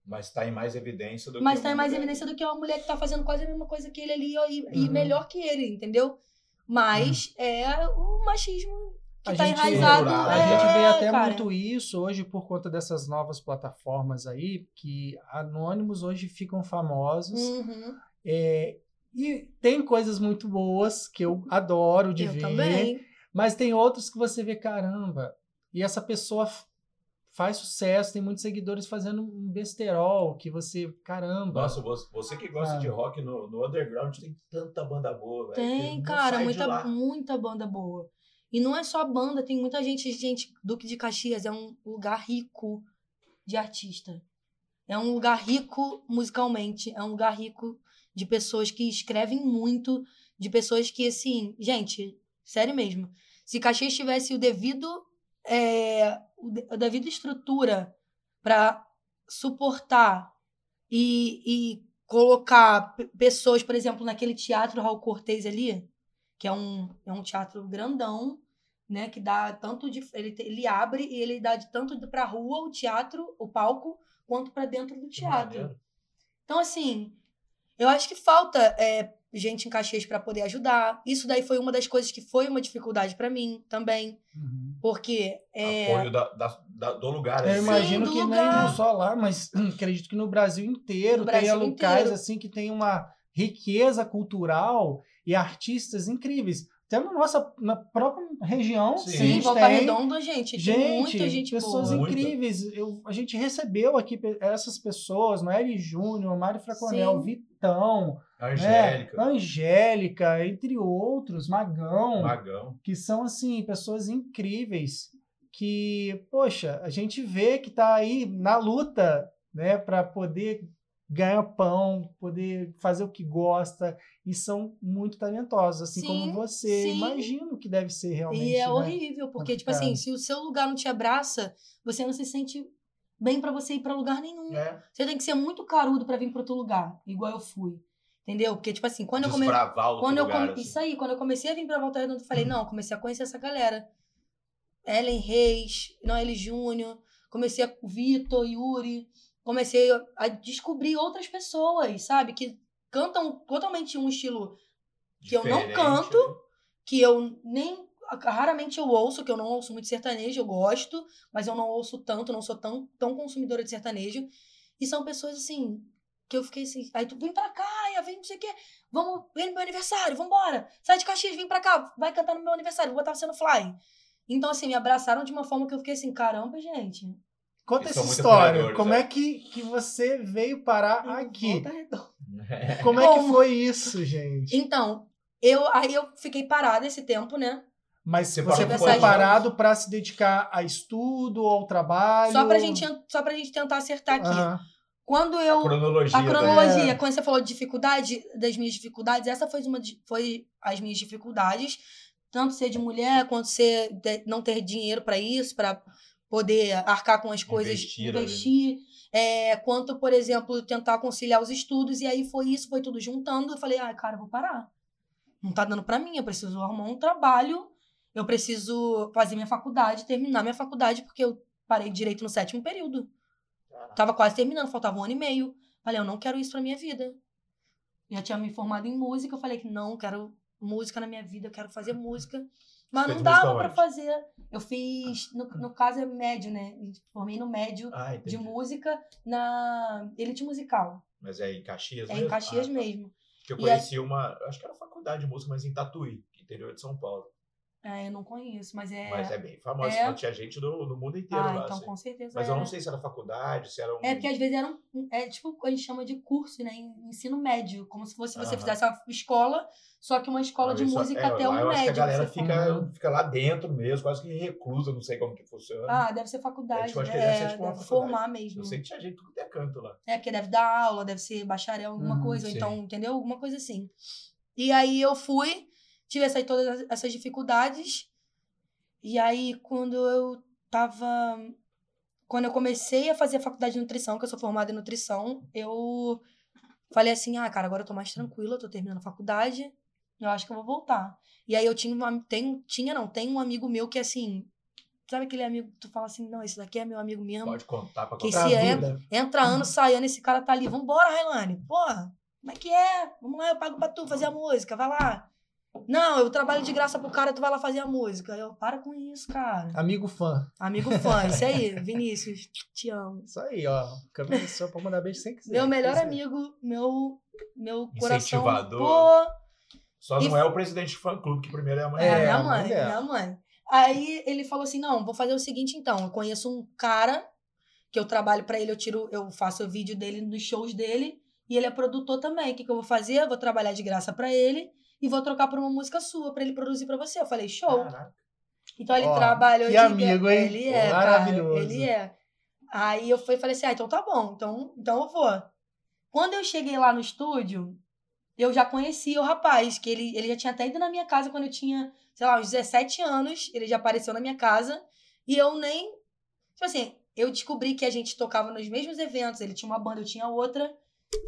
Mas tá em mais evidência do Mas que tá em mais mulher. evidência do que uma mulher que tá fazendo quase a mesma coisa que ele ali e, e Uhum. melhor que ele, entendeu? Mas é o machismo A tá gente- enraizado. A é, gente vê até cara. muito isso hoje por conta dessas novas plataformas aí, que anônimos hoje ficam famosos. Uhum, É, e tem coisas muito boas que eu adoro de eu ver. também. Mas tem outros que você vê, caramba, e essa pessoa faz sucesso, tem muitos seguidores fazendo um besterol, que você, caramba. Nossa, você, que gosta Ah. de rock no, no underground tem tanta banda boa, velho. Tem, cara, muita, muita banda boa. E não é só banda, tem muita gente, gente, Duque de Caxias é um lugar rico de artista. É um lugar rico musicalmente, é um lugar rico de pessoas que escrevem muito, de pessoas que, assim, gente, sério mesmo. Se Caxias tivesse o devido, é, o de- a devida estrutura para suportar e, e colocar pe- pessoas, por exemplo, naquele teatro Raul Cortez ali, que é um, é um teatro grandão, né, que dá tanto de ele, ele abre e ele dá de tanto para rua o teatro, o palco, quanto para dentro do teatro. Então, assim, eu acho que falta é, gente em Caxias para poder ajudar. Isso daí foi uma das coisas que foi uma dificuldade para mim também, Uhum. porque é, Apoio da, da- da- do lugar. Eu assim. imagino do que nem lugar. não só lá, mas <clears throat> acredito que no Brasil inteiro No tenha Brasil locais inteiro. assim que tem uma riqueza cultural e artistas incríveis. Até na nossa na própria região, Sim. sim, gente Volta tem Redonda, gente, tem gente, muita gente pessoas boa. Incríveis. Eu, a gente recebeu aqui essas pessoas, Noelle Júnior, Mário Fraconel, Sim. Vitão, Angélica, né, Angélica, entre outros, Magão Magão. que são assim pessoas incríveis que poxa a gente vê que tá aí na luta né para poder ganhar pão poder fazer o que gosta e são muito talentosos assim Sim, como você sim. imagino que deve ser realmente E é né? horrível, porque, tipo assim, se o seu lugar não te abraça, você não se sente bem pra você ir pra lugar nenhum. É. Você tem que ser muito carudo pra vir pra outro lugar, igual eu fui. Entendeu? Porque, tipo assim, quando eu comecei. Desbravar Quando eu lugar, come... assim. Isso aí, quando eu comecei a vir pra Volta Redonda, eu falei, não, eu comecei a conhecer essa galera. Ellen Reis, Noelle Júnior, comecei a Vitor, Yuri, comecei a descobrir outras pessoas, sabe? Que cantam totalmente um estilo que eu não Diferente, canto, né? que eu nem raramente eu ouço, que eu não ouço muito sertanejo, eu gosto, mas eu não ouço tanto, não sou tão, tão consumidora de sertanejo. E são pessoas assim, que eu fiquei assim, aí tu vem pra cá, Ia, vem não sei o quê, vamos, vem no meu aniversário, vambora, sai de Caxias, vem pra cá, vai cantar no meu aniversário, vou botar você no fly. Então, assim, me abraçaram de uma forma que eu fiquei assim, caramba, gente. Conta essa história como é. é que, que você veio parar aqui Volta Redonda. <laughs> como é que foi isso gente Então, eu, aí eu fiquei parada esse tempo, né? mas Você você foi parado para se dedicar a estudo ou ao trabalho Só pra gente, só pra gente tentar acertar aqui. Quando eu. cronologia. A cronologia, É. quando você falou de dificuldade, das minhas dificuldades, essa foi uma de- foi as minhas dificuldades, tanto ser de mulher quanto ser de- não ter dinheiro para isso, para poder arcar com as coisas, Investir né? investir, é, quanto por exemplo tentar conciliar os estudos e aí foi isso, foi tudo juntando, eu falei, ai cara, vou parar, não tá dando para mim, eu preciso arrumar um trabalho, eu preciso fazer minha faculdade, terminar minha faculdade porque eu parei direito no sétimo período. Tava quase terminando, faltava um ano e meio. Falei, eu não quero isso pra minha vida. Já tinha me formado em música. Eu falei que não, quero música na minha vida, eu quero fazer música. Mas não dava pra onde? fazer. Eu fiz, no, no caso é médio, né? Formei no médio Ah, de música na Elite Musical. Mas é em Caxias É mesmo? em Caxias Ah, tá. mesmo. Que eu E conheci uma, acho que era faculdade de música, mas em Tatuí, interior de São Paulo. É, eu não conheço, mas é. Mas é bem famosa, É. tinha gente do, do mundo inteiro ah, lá. então assim. com certeza. Mas é. eu não sei se era faculdade, se era um. É, porque às vezes era um. É tipo, a gente chama de curso, né? Ensino médio. Como se fosse você fizesse uma escola, só que uma escola de só- música é, até lá o eu acho que médio. a galera fica, fica lá dentro mesmo, quase que reclusa, não sei como que funciona. Ah, deve ser faculdade. É, tipo, acho né? que deve ser É, tipo uma deve faculdade. formar mesmo. eu sei que tinha gente tudo é canto lá. É, porque deve dar aula, deve ser bacharel, alguma Uhum, coisa, ou sim. então, entendeu? Alguma coisa assim. E aí eu fui, tive essa, todas essas dificuldades. E aí, quando eu tava. Quando eu comecei a fazer a faculdade de nutrição, que eu sou formada em nutrição, eu falei assim: ah, cara, agora eu tô mais tranquila, eu tô terminando a faculdade, eu acho que eu vou voltar. E aí eu tinha uma. Tenho, tinha, não, tem um amigo meu que assim. Sabe aquele amigo que tu fala assim, não, esse daqui é meu amigo mesmo. Pode contar pra Que contar. se Pra é- vida. Entra ano, sai ano, esse cara tá ali. Vambora, Railane. Porra, como é que é? Vamos lá, eu pago pra tu fazer a música, vai lá. Não, eu trabalho de graça pro cara, tu vai lá fazer a música. Eu, para com isso, cara. Amigo fã. Amigo fã, isso aí, <laughs> Vinícius, te amo. Isso aí, ó. Câmera só pra mandar beijo sem quiser. Meu melhor quiser. amigo, meu, meu coração. Incentivador. Pô, Só E- não é o presidente do fã clube, que primeiro é a mãe É, É, minha a mãe mãe, dela. minha mãe. Aí ele falou assim: não, vou fazer o seguinte então. Eu conheço um cara que eu trabalho pra ele, eu tiro, eu faço o vídeo dele nos shows dele, e ele é produtor também. O que, que eu vou fazer? Eu vou trabalhar de graça pra ele e vou trocar por uma música sua pra ele produzir pra você. Eu falei, show. Caraca. Então ele Ó, trabalha que amigo, hein? Ele é, Maravilhoso. cara. Ele é. Aí eu fui, falei assim: ah, então tá bom, então, então eu vou. Quando eu cheguei lá no estúdio, eu já conhecia o rapaz, que ele, ele já tinha até ido na minha casa quando eu tinha, sei lá, uns 17 anos. Ele já apareceu na minha casa. E eu nem. Tipo assim, eu descobri que a gente tocava nos mesmos eventos. Ele tinha uma banda, eu tinha outra.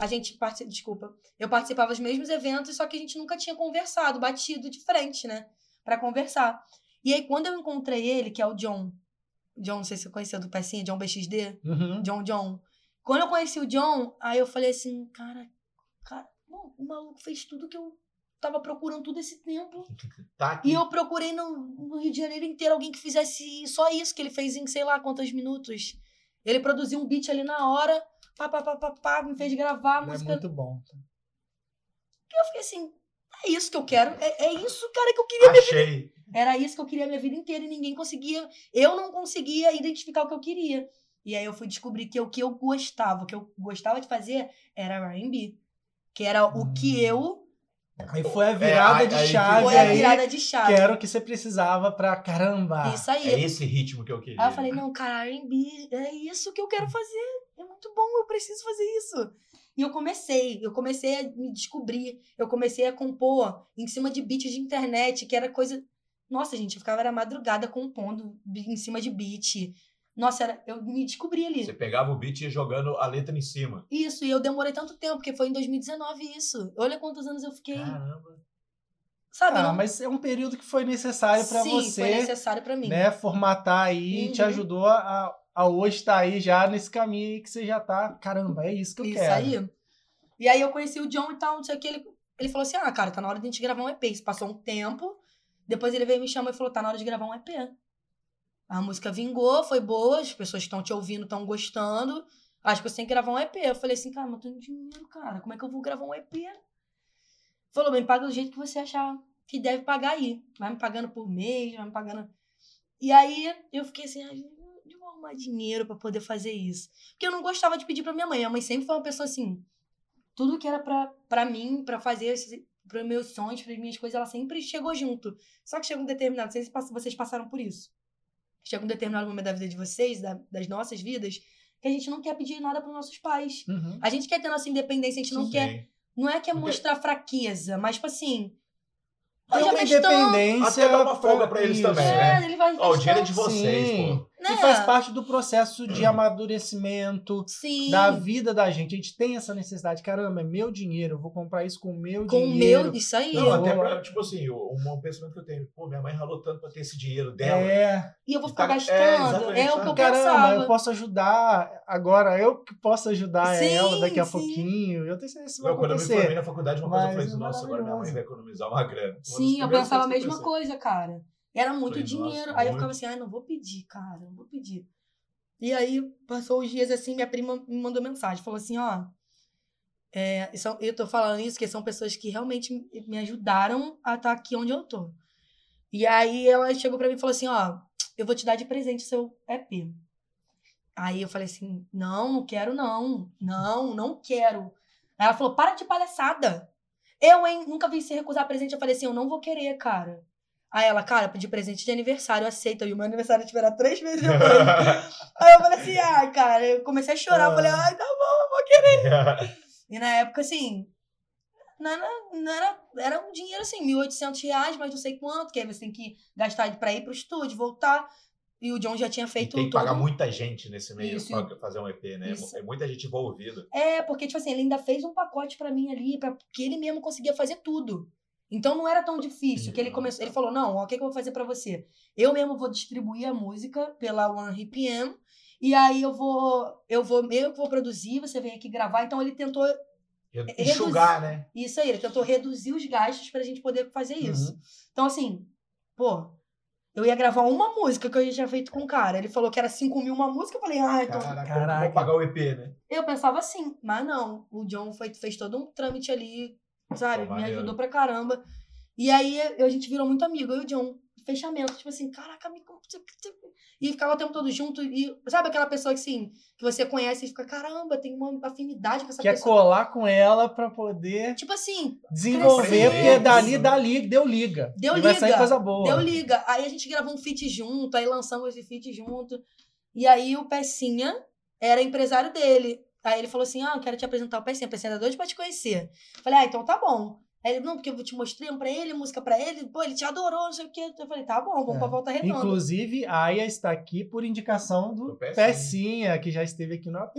A gente participa. Desculpa. Eu participava dos mesmos eventos, só que a gente nunca tinha conversado, batido de frente, né? Pra conversar. E aí, quando eu encontrei ele, que é o John. John, não sei se você conheceu do Pecinha, John BXD. Uhum. John John. Quando eu conheci o John, aí eu falei assim, cara, cara, bom, o maluco fez tudo que eu tava procurando todo esse tempo. <laughs> Tá. E eu procurei no, no Rio de Janeiro inteiro alguém que fizesse só isso que ele fez em sei lá quantos minutos. Ele produziu um beat ali na hora, pá, pá, pá, pá, pá, me fez gravar a É música. muito bom. Eu fiquei assim, é isso que eu quero. É, é isso, cara, que eu queria. Achei. Era isso que eu queria minha vida inteira e ninguém conseguia. Eu não conseguia identificar o que eu queria. E aí eu fui descobrir que o que eu gostava, o que eu gostava de fazer era R&B. Que era o que eu... Aí foi a virada aí- de aí chave Foi a aí, virada de chave. que era o que você precisava pra caramba. Isso aí. É esse ritmo que eu queria. Aí eu falei, não, cara, R&B é isso que eu quero fazer. É muito bom, eu preciso fazer isso. E eu comecei, eu comecei a me descobrir. Eu comecei a compor em cima de beats de internet, que era coisa... Nossa, gente, eu ficava era madrugada compondo em cima de beat. Nossa, era... eu me descobri ali. Você pegava o beat e ia jogando a letra em cima. Isso, e eu demorei tanto tempo, porque foi em 2019 isso. Olha quantos anos eu fiquei. Caramba. Sabe? Ah, não- mas é um período que foi necessário pra Sim, foi você, necessário pra mim. né, formatar aí, te Uhum. ajudou a, a hoje estar aí já nesse caminho aí que você já tá, caramba, é isso que eu Isso quero. aí. E aí eu conheci o John e tal, não sei o que. Ele, ele falou assim: ah, cara, tá na hora de a gente gravar um EP. Isso passou um tempo. Depois ele veio me chamar e falou: tá na hora de gravar um EP. A música vingou, foi boa, as pessoas estão te ouvindo estão gostando. Acho que você tem que gravar um EP. Eu falei assim, cara, mas eu tenho dinheiro, cara. Como é que eu vou gravar um EP? Falou, bem, paga do jeito que você achar que deve pagar aí. Vai me pagando por mês, vai me pagando. E aí eu fiquei assim, ah, eu vou arrumar dinheiro pra poder fazer isso. Porque eu não gostava de pedir pra minha mãe. Minha mãe sempre foi uma pessoa assim. Tudo que era pra mim, pra fazer pros meus sonhos, pras minhas coisas, ela sempre chegou junto. Só que chega um determinado, vocês passaram por isso. Chega um determinado momento da vida de vocês, da- das nossas vidas, que a gente não quer pedir nada pros nossos pais. Uhum. A gente quer ter nossa independência, a gente não Sim. quer. Não é que é mostrar fraqueza, mas tipo assim. Tem "Pô, já uma fez tanto". independência. Até dá uma folga pra eles também, É, né? ele vai Ó, o dinheiro é de vocês, Sim. pô. Né? E faz parte do processo de amadurecimento Sim. da vida da gente. A gente tem essa necessidade. Caramba, é meu dinheiro, eu vou comprar isso com o meu Com o dinheiro. meu, isso aí. Não, até pra, tipo assim, o- um pensamento que eu tenho, pô, minha mãe ralou tanto pra ter esse dinheiro dela. É, E eu vou ficar tá- é, gastando. exatamente, É, o que eu caramba, pensava. eu posso ajudar. Agora, eu que posso ajudar Sim, ela daqui a sim. pouquinho. Eu tenho certeza que isso vai Eu, quando eu me acontecer. formei na faculdade, uma coisa eu falei é nossa, agora minha mãe vai economizar uma grana. Uma Sim, eu pensava a que mesma coisa, cara. Era muito Falei, dinheiro. nossa, aí eu muito. ficava assim, ai, não vou pedir, cara, não vou pedir. E aí, passou os dias assim, minha prima me mandou mensagem, falou assim, ó. é, são, eu tô falando isso, que são pessoas que realmente me- ajudaram a estar aqui onde eu tô. E aí ela chegou pra mim e falou assim, ó, eu vou te dar de presente seu EP. Aí eu falei assim, não, não quero não. Não, não quero. Aí ela falou, para de palhaçada. Eu, hein, nunca vi você recusar presente. Eu falei assim, eu não vou querer, cara. Aí ela, cara, pedi presente de aniversário, aceita. E o meu aniversário tiverá três meses depois. <laughs> Aí eu falei assim, ai, cara, eu comecei a chorar. Eu falei, ai, tá bom, vou querer. <laughs> E na época, assim, não era, não era, era um dinheiro assim, 1.800 reais, mas não sei quanto, que aí você tem que gastar pra ir pro estúdio, voltar. E o John já tinha E feito tem que todo... pagar muita gente nesse meio Isso. pra fazer um EP, né? Isso. É muita gente envolvida. É, porque, tipo assim, ele ainda fez um pacote pra mim ali, pra, que ele mesmo conseguia fazer tudo. Então não era tão difícil, que ele começou, ele falou, não, ó, o que, que eu vou fazer pra você? Eu mesmo vou distribuir a música pela One RPM, e aí eu vou, eu vou, eu que vou produzir, você vem aqui gravar. Então ele tentou Enxugar, né? Isso aí, ele tentou reduzir os gastos pra gente poder fazer isso. Uhum. Então, assim, pô, eu ia gravar uma música que eu já tinha feito com o cara. Ele falou que era 5 mil uma música, eu falei, ah, então. Caraca, Caraca. vou pagar o EP, né? Eu pensava assim, mas não. O John foi, fez todo um trâmite ali, sabe? Me ajudou pra caramba. E aí a gente virou muito amigo, eu e o John. Fechamento, tipo assim, caraca, me. E ficava o tempo todo junto. E sabe aquela pessoa que, assim, que você conhece e fica, caramba, tem uma afinidade com essa Quer pessoa. colar com ela pra poder Tipo assim, desenvolver, Crescer. porque dali, dali, deu liga. Deu e vai sair liga. coisa boa. Deu liga. Aí a gente gravou um feat junto, aí lançamos esse feat junto. E aí o Pecinha era empresário dele. Aí ele falou assim: Ah, eu quero te apresentar o Pecinha. O Pecinha é doido pra te conhecer. Falei, ah, então tá bom. Aí ele, não, porque eu te mostrei um pra ele, música pra ele. Pô, ele te adorou, não sei o quê. Eu falei, tá bom, vamos É. pra volta redonda. Inclusive, a Aya está aqui por indicação do Do Pecinha. Pecinha, que já esteve aqui no AP.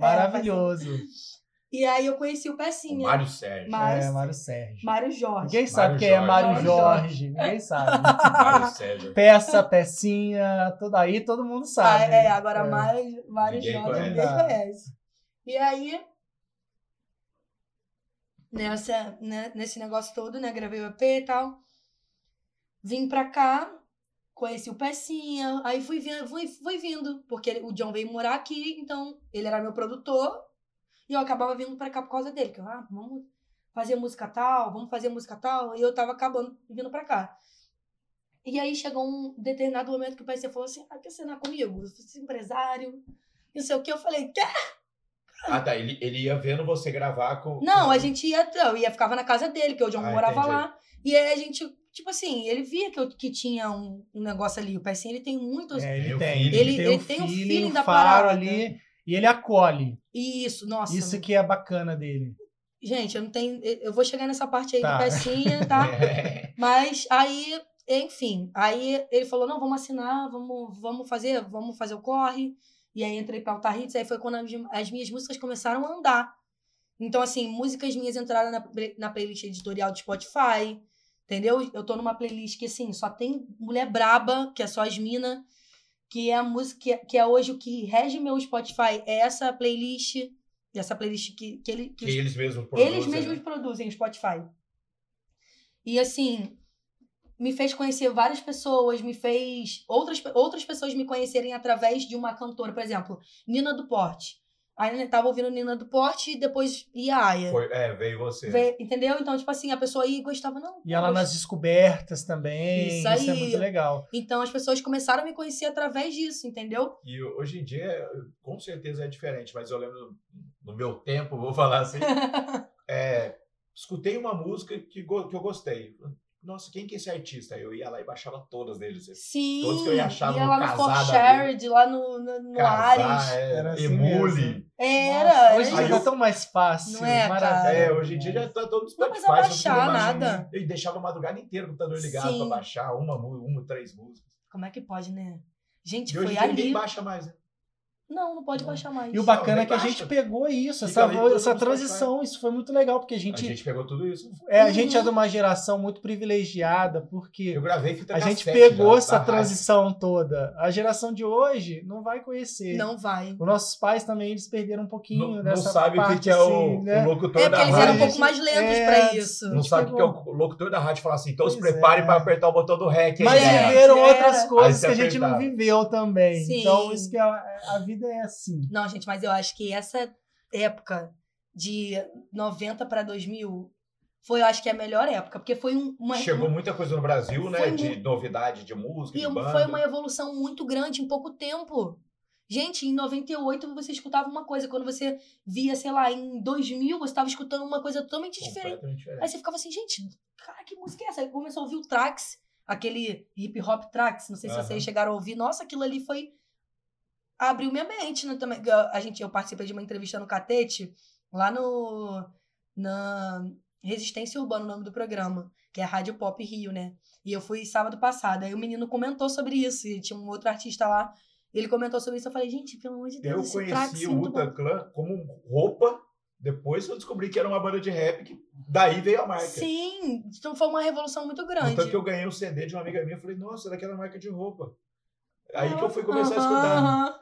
Maravilhoso. <laughs> E aí eu conheci o O Pecinha. Mário Sérgio. Mas- É, Mário Sérgio. Mário Jorge. Ninguém sabe Mário quem é Jorge. Mário Mário Jorge. Ninguém <laughs> sabe. Mário Sérgio. Peça, pecinha, tudo aí, todo mundo Ah, sabe. é, agora É. Mário, Mário Jorge ninguém conhece. E aí, nessa, né, nesse negócio todo, né? Gravei o EP e tal. Vim pra cá, conheci o Pecinha, aí fui, vindo, fui, fui vindo, porque ele- o John veio morar aqui, então ele era meu produtor, e eu acabava vindo pra cá por causa dele, que eu, ah, vamos fazer música tal, vamos fazer música tal, e eu tava acabando vindo pra cá. E aí chegou um determinado momento que o Pecinha falou assim, ah, quer assinar comigo? Eu sou empresário, não sei o que, eu falei, quer? Ah, tá. Ele, ele ia vendo você gravar com. Não, com- a gente ia, eu ia ficava na casa dele, que o John Ah, morava entendi. lá. E aí a gente, tipo assim, ele via que, eu, que tinha um, um negócio ali. O Pecinha, ele tem muitos. É, ele Tem. Ele, Ele- tem ele o tem o feeling, feeling o da faro parada. ali. E ele acolhe. Isso, nossa. Isso que é bacana dele. Gente, eu não tenho. Eu vou chegar nessa parte aí Tá. do Pecinha, tá? <laughs> É. Mas aí, enfim, aí ele falou: não, vamos assinar, vamos, vamos fazer, vamos fazer o corre. E aí entrei pra Altar Hits, aí foi quando as, as minhas músicas começaram a andar. Então, assim, músicas minhas entraram na, na playlist editorial do Spotify. Entendeu? Eu tô numa playlist que, assim, só tem mulher braba, que é só as mina, que é a música, que é, que é hoje o que rege meu Spotify, é essa playlist. Essa playlist que, que ele. Que Que os eles mesmos produzem. eles mesmos né? produzem o Spotify. E assim, me fez conhecer várias pessoas, me fez outras, outras pessoas me conhecerem através de uma cantora, por exemplo, Nina do Porte. Aí eu tava ouvindo Nina do Porte e depois ia a Aya. Foi, é, veio você. Vê- entendeu? Então, tipo assim, a pessoa e gostava, não. E ela nas descobertas também. Isso Isso, é aí. muito legal. Então as pessoas começaram a me conhecer através disso, entendeu? E hoje em dia, com certeza é diferente, mas eu lembro no meu tempo, vou falar assim, <laughs> é, escutei uma música que, go- que eu gostei. Nossa, quem que é esse artista? Eu ia lá e baixava todas deles. Sim. Todos que eu ia achar ia no lá no Shared, lá no, no, no Ares. É, Era assim Emule. Era, Nossa, hoje já eu- é tão mais fácil. Não é, maravilha. cara? É, hoje em dia já tá todo no Não Spotify. precisa baixar nada. Eu deixava a madrugada inteira o computador ligado Sim. pra baixar uma, uma, três músicas. Como é que pode, né? Gente, E hoje foi em dia ninguém ali. baixa mais, né? Não, não pode baixar mais. E o bacana é que a gente pegou isso, essa, essa transição, isso foi muito legal, porque a A gente, gente pegou tudo isso. é, a gente é de uma geração muito privilegiada, porque Eu gravei fita a gente pegou já, essa rádio. transição toda. A geração de hoje não vai conhecer. Não vai. Os nossos pais também, eles perderam um pouquinho Não, não dessa sabe o que, é o, assim, né? o locutor É da porque eles rádio. eram um pouco gente- mais lentos é, pra isso. Não gente sabe o que é o locutor da rádio falar assim, então se prepare é. para apertar o botão do REC. Mas né? É, viveram era. outras coisas que a gente não viveu também. Então, isso que a, a vida é assim. Não, gente, mas eu acho que essa época de 90 pra 2000 foi, eu acho que é a melhor época, porque foi um- uma Chegou muita coisa no Brasil, né? De muito- novidade de música, e de banda. foi uma evolução muito grande em pouco tempo. Gente, em 98 você escutava uma coisa, quando você via, sei lá, em 2000 você estava escutando uma coisa totalmente diferente. Diferente. Aí você ficava assim, gente, cara, que música é essa? Aí começou a ouvir o Trax, aquele hip hop Trax, não sei se vocês chegaram a ouvir. Nossa, aquilo ali foi. Abriu minha mente, né? Também. Eu- A gente, eu participei de uma entrevista no Catete, lá no. Na Resistência Urbana, o nome do programa, que é a Rádio Pop Rio, né? E eu fui sábado passado. Aí o menino comentou sobre isso, e tinha um outro artista lá. Ele comentou sobre isso. Eu falei, gente, pelo amor de Deus, Eu conheci o Uta. Clan como roupa. Depois eu descobri que era uma banda de rap, que daí veio a marca. Sim, então foi uma revolução muito grande. Tanto que eu ganhei um CD de uma amiga minha, eu falei, nossa, é daquela marca de roupa. Aí que eu fui começar a escutar. aham.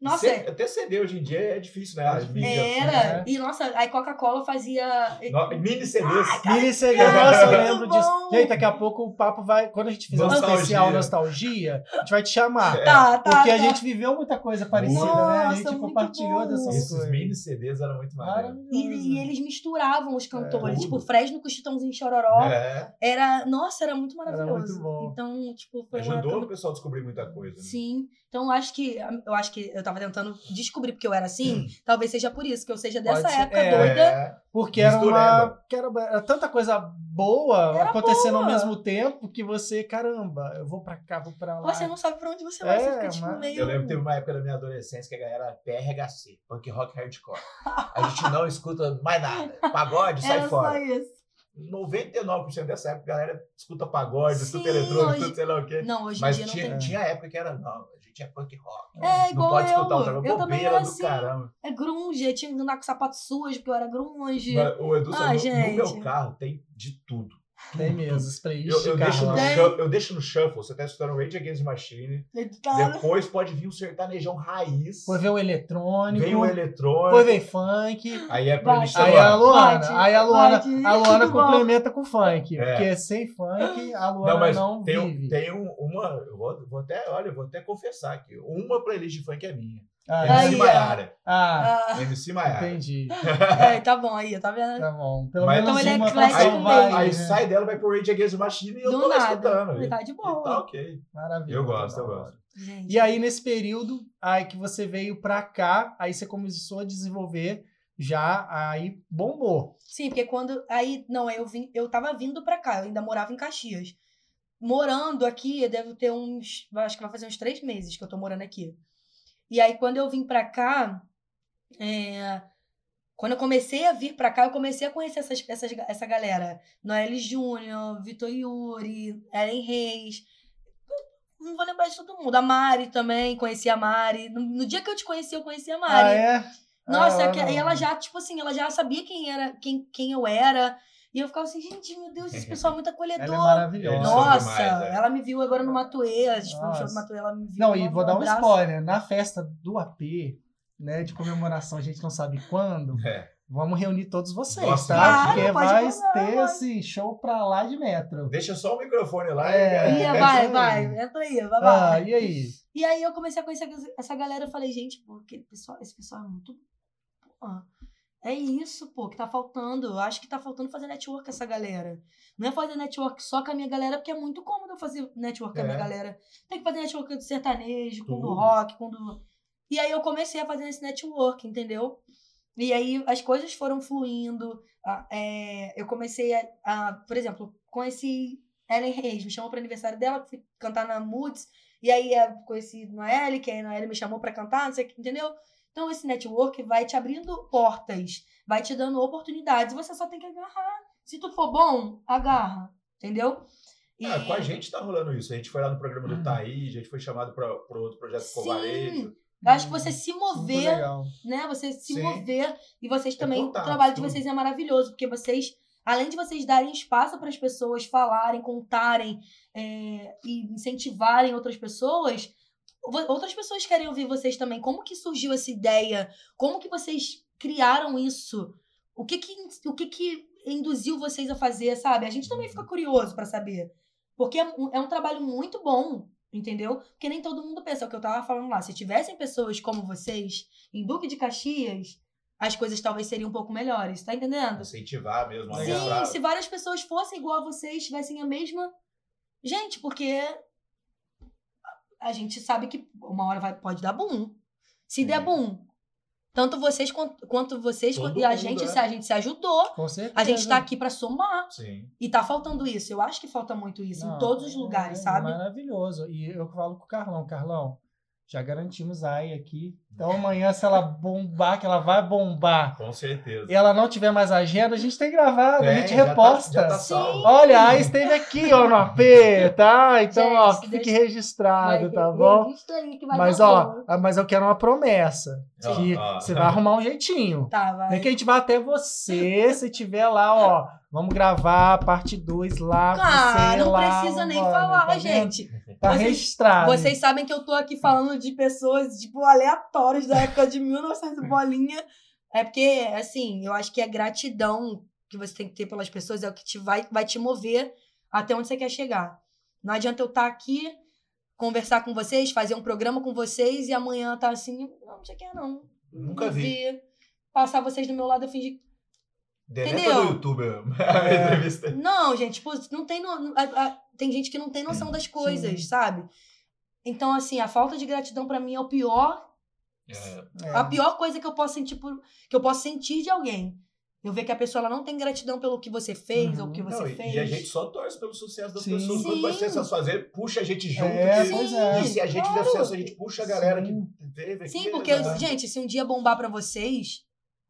Nossa, C- até CD hoje em dia é difícil, né? As mídias, era. né? E nossa, aí Coca-Cola fazia. No- Mini CDs. Mini CD, nossa, eu lembro bom. disso. Gente, daqui a pouco o papo vai. Quando a gente fizer um Nostalgia. especial nostalgia, a gente vai te chamar. É. Tá, tá. Porque a tá. gente viveu muita coisa parecida, né? A Nossa, gente compartilhou bom. dessas Esses coisas. mini CDs eram muito. Maravilhoso. E, e eles misturavam os cantores. É, tipo. Fresno com Chitãozinho Chororó. É, Era. Nossa, era muito maravilhoso. muito bom. Então, tipo, foi uma ajudou época o pessoal a descobrir muita coisa. né? Sim. Então, eu acho que eu acho que eu tava tentando descobrir porque eu era Hum. assim. Talvez seja por isso que eu seja dessa Pode ser. época É. doida. É, Porque era uma. Que era, era tanta coisa boa Era acontecendo boa. ao mesmo tempo que você, caramba, eu vou pra cá, vou pra lá. Você não sabe pra onde você vai, você É, fica tipo mas- meio. Eu lembro que teve uma época da minha adolescência que a galera era PRHC, punk rock hardcore. A gente <laughs> não escuta mais nada. Pagode, sai Era fora. só isso. 99% dessa época a galera escuta pagode, Sim, escuta eletrônico, hoje- sei lá o quê. Não, hoje em Mas dia não tinha, tem. tinha época que era, não, a gente é punk rock. É, não igual pode eu. escutar. Eu também Bobeira do assim. caramba. É grunge, eu tinha que andar com sapato sujo, porque eu era grunge. Mas, o Edu, Ah, no, no gente. meu carro tem de tudo. Tem mesmo, os Eu, playlists eu de deixo no shu- eu deixo no shuffle, você tá escutando Rage Against the Machine. Tá. Depois pode vir um sertanejão raiz. Depois vem o eletrônico, Vem o eletrônico. depois vem funk. Aí é playlist Aí a Luana. Bate, aí a Luana, bate, a Luana complementa com funk. É. Porque sem funk, a Luana Não, mas não tem, um- vive. tem um- uma. Eu vou, vou até, olha, eu vou até confessar aqui. Uma playlist de funk é minha. Ah, MC. Maiara. ah, Ah, MC Maiara. entendi. <laughs> é, tá bom aí, tá vendo? Tá bom. Pelo Mas- menos Então ele é uma pra salvar aí aí, né? sai dela, vai pro Rage Against the Machine e eu Do tô lá nada. escutando. Tá de boa. tá ok. Maravilha. Eu gosto, eu gosto. Gente. E aí, nesse período, aí que você veio pra cá, aí você começou a desenvolver já, aí bombou. Sim, porque quando. Aí, não, eu vim, eu tava vindo pra cá, eu ainda morava em Caxias. Morando aqui, eu devo ter uns. Acho que vai fazer uns três meses que eu tô morando aqui. E aí, quando eu vim pra cá, é, quando eu comecei a vir pra cá, eu comecei a conhecer essas, essas, essa galera. Noelle Júnior, Vitor Yuri, Ellen Reis. Não vou lembrar de todo mundo. A Mari também, conheci a Mari. No, no dia que eu te conheci, eu conheci a Mari. Ah, é? Nossa, ah, que- e ela já, tipo assim, ela já sabia quem era, quem, quem eu era. E eu ficava assim, gente, meu Deus, esse pessoal é muito acolhedor. <laughs> Ela é maravilhosa. Nossa, demais, é. ela me viu agora no Matuê, a gente foi no show do Matuê, ela me viu. Não, e vou dar um abraço. spoiler. Na festa do AP, né, de comemoração, a gente não sabe quando, É. vamos reunir todos vocês, Nossa, tá? claro, Porque vai mandar, ter, vai. assim, show pra lá de metro. Deixa só o microfone lá. É. e- Ia, É vai, aí. vai, entra aí, vai, Ah, vai. e aí? E aí eu comecei a conhecer essa galera, eu falei, gente, pô, aquele pessoal, esse pessoal é muito. Pô, é isso, pô, que tá faltando. Eu acho que tá faltando fazer network com essa galera. Não é fazer network só com a minha galera, porque é muito cômodo eu fazer network com a minha É. galera. Tem que fazer network do sertanejo, com do Tudo. rock, com do. E aí eu comecei a fazer esse network, entendeu? E aí as coisas foram fluindo. ah, é, eu comecei a, a, por exemplo, conheci Ellen Reis, me chamou para aniversário dela, fui cantar na Moods. E aí eu conheci Noelle, que aí a Noelle me chamou pra cantar, não sei o que, entendeu? Então esse network vai te abrindo portas, vai te dando oportunidades. Você só tem que agarrar. Se tu for bom, agarra, entendeu? E... Ah, com a gente tá rolando isso. A gente foi lá no programa Uhum. do Taí, a gente foi chamado para o outro projeto Sim. Covarejo. Eu acho que você se mover, né? Você se Sim. mover e vocês É também, contato, o trabalho de tudo. vocês é maravilhoso, porque vocês, além de vocês darem espaço para as pessoas falarem, contarem é, e incentivarem outras pessoas, outras pessoas querem ouvir vocês também. Como que surgiu essa ideia? Como que vocês criaram isso? O que que, o que, que induziu vocês a fazer, sabe? A gente também fica curioso para saber. Porque é um, é um trabalho muito bom, entendeu? Porque nem todo mundo pensa, é o que eu tava falando lá. Se tivessem pessoas como vocês em Duque de Caxias, as coisas talvez seriam um pouco melhores, tá entendendo? Incentivar mesmo. Sim, se várias pessoas fossem igual a vocês, tivessem a mesma. Gente, porque a gente sabe que uma hora vai, pode dar boom. Se Sim. der boom, tanto vocês quanto, quanto vocês Todo e a gente, é. se a gente se ajudou, Com certeza. a gente tá aqui pra somar. Sim. E tá faltando isso. Eu acho que falta muito isso Não, em todos os lugares, é sabe? Maravilhoso. E eu falo com o Carlão, Carlão, já garantimos a AI aqui. Então amanhã, se ela bombar, que ela vai bombar, Com certeza. e ela não tiver mais agenda, a gente tem gravado, a É, gente já tá- reposta. já tá Sim. Olha, a esteve aqui, ó, no AP, tá? Então, Gente, ó, fique registrado, Vai, tá bom? registra aí que vai Mas, ó, bom. ah, mas eu quero uma promessa. Ó, Que ó. você vai arrumar um jeitinho. Tá, vai. Nem que a gente vá até você, se tiver lá, ó. Vamos gravar a parte 2 lá. Ah, você não lá, precisa nem mano, falar, tá gente. Tá Vocês- registrado. Vocês sabem que eu tô aqui falando de pessoas, tipo, aleatórias da época de 1900 <laughs> bolinha. É porque, assim, eu acho que a gratidão que você tem que ter pelas pessoas é o que te vai, vai te mover até onde você quer chegar. Não adianta eu estar aqui, conversar com vocês, fazer um programa com vocês e amanhã tá assim, não, não sei quem é, não. Nunca Não vi. Passar vocês do meu lado e fingir. Deleta Entendeu? do YouTube <laughs> a É. entrevista. Não, gente, tipo, não tem. no- tem gente que não tem noção das coisas, Sim. sabe? Então, assim, a falta de gratidão pra mim é o pior, É, É. a pior coisa que eu posso sentir por, que eu posso sentir de alguém. Eu ver que a pessoa ela não tem gratidão pelo que você fez Uhum. ou o que você não, e- fez. e a gente só torce pelo sucesso das Sim. pessoas. Quando vai sucesso fazer, puxa a gente junto. É, que- pois é. E se a gente claro. fizer sucesso, a gente puxa a galera Sim. que teve aqui. Sim, porque, né? gente, se um dia bombar pra vocês,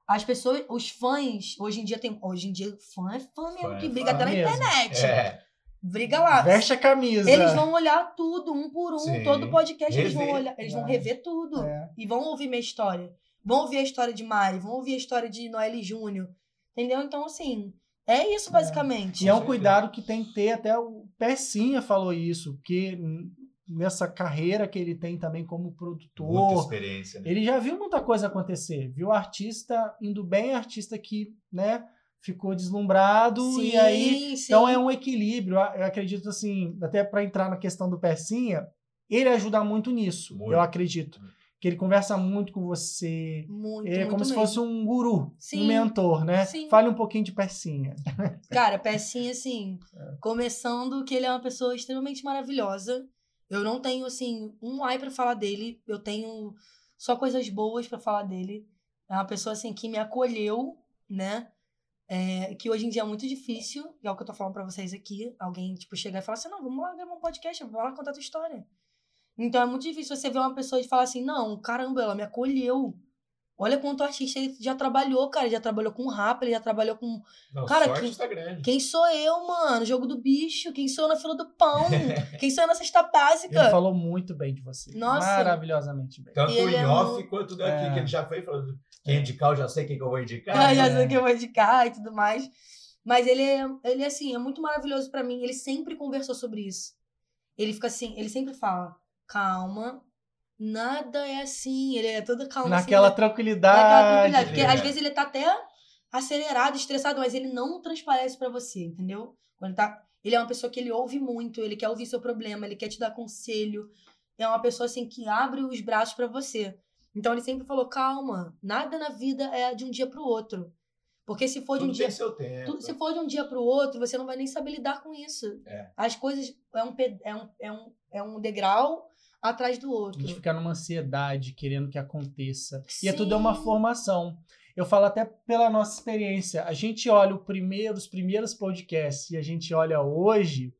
as pessoas, os fãs, hoje em dia tem. Hoje em dia, fã é fã mesmo, Fã é que fã briga até na mesmo. internet. É, Briga lá. Veste a camisa. Eles vão olhar tudo, um por um, Sim. todo podcast, eles vão Rever. olhar, eles vão É. rever tudo. É. E vão ouvir minha história. Vão ouvir a história de Mari, vão ouvir a história de Noelle Júnior. Entendeu? Então, assim, é isso basicamente. E é um cuidado que tem que ter, até o Pecinha falou isso, porque n- nessa carreira que ele tem também como muita produtor, experiência. Né? ele já viu muita coisa acontecer. Viu artista indo bem, artista que, né, ficou deslumbrado e aí sim. Então é um equilíbrio. Eu acredito assim, até para entrar na questão do Pecinha, ele ajuda muito nisso. Muito. Eu acredito que ele conversa muito com você. Muito, Ele é muito como se mesmo. fosse um guru, Sim. um mentor, né? Sim. Fale um pouquinho de Pecinha. <laughs> Cara, Pecinha, assim, É. começando que ele é uma pessoa extremamente maravilhosa. Eu não tenho, assim, um ai pra falar dele. Eu tenho só coisas boas pra falar dele. É uma pessoa, assim, que me acolheu, né? É, que hoje em dia é muito difícil, que é o que eu tô falando pra vocês aqui. Alguém, tipo, chegar e falar assim, não, vamos lá gravar um podcast, vamos lá contar tua história. Então é muito difícil você ver uma pessoa e falar assim, não, caramba, ela me acolheu. Olha quanto artista ele já trabalhou, cara. Ele já trabalhou com rap, ele já trabalhou com Não, Cara, sorte que- está grande. quem sou eu, mano? Jogo do bicho. Quem sou eu na fila do pão? <laughs> Quem sou eu na cesta Ele básica? falou muito bem de você. Nossa. Maravilhosamente bem. Tanto ele em é off um- quanto daqui, É. que ele já foi falando. Quem indicar, eu já sei quem que eu vou indicar. Ah, já é. sei o que eu vou indicar e tudo mais. Mas ele é, ele, assim, é muito maravilhoso pra mim. Ele sempre conversou sobre isso. Ele fica assim, ele sempre fala, calma, nada é assim. Ele é todo calmo. Naquela assim, tranquilidade. naquela tranquilidade. Porque é. às vezes ele tá até acelerado, estressado, mas ele não transparece pra você, entendeu? Quando ele tá. Ele é uma pessoa que ele ouve muito, ele quer ouvir seu problema, ele quer te dar conselho. É uma pessoa assim que abre os braços pra você. Então ele sempre falou: calma, nada na vida é de um dia pro outro. Porque se for de um Tudo dia. seu tempo. Tudo, se for de um dia pro outro, você não vai nem saber lidar com isso. É. As coisas é um, é, um, é, um, é um degrau atrás do A outro. gente fica numa ansiedade, querendo que aconteça. E é Sim. tudo é uma formação. Eu falo até pela nossa experiência. A gente olha o primeiro, os primeiros podcasts e a gente olha hoje.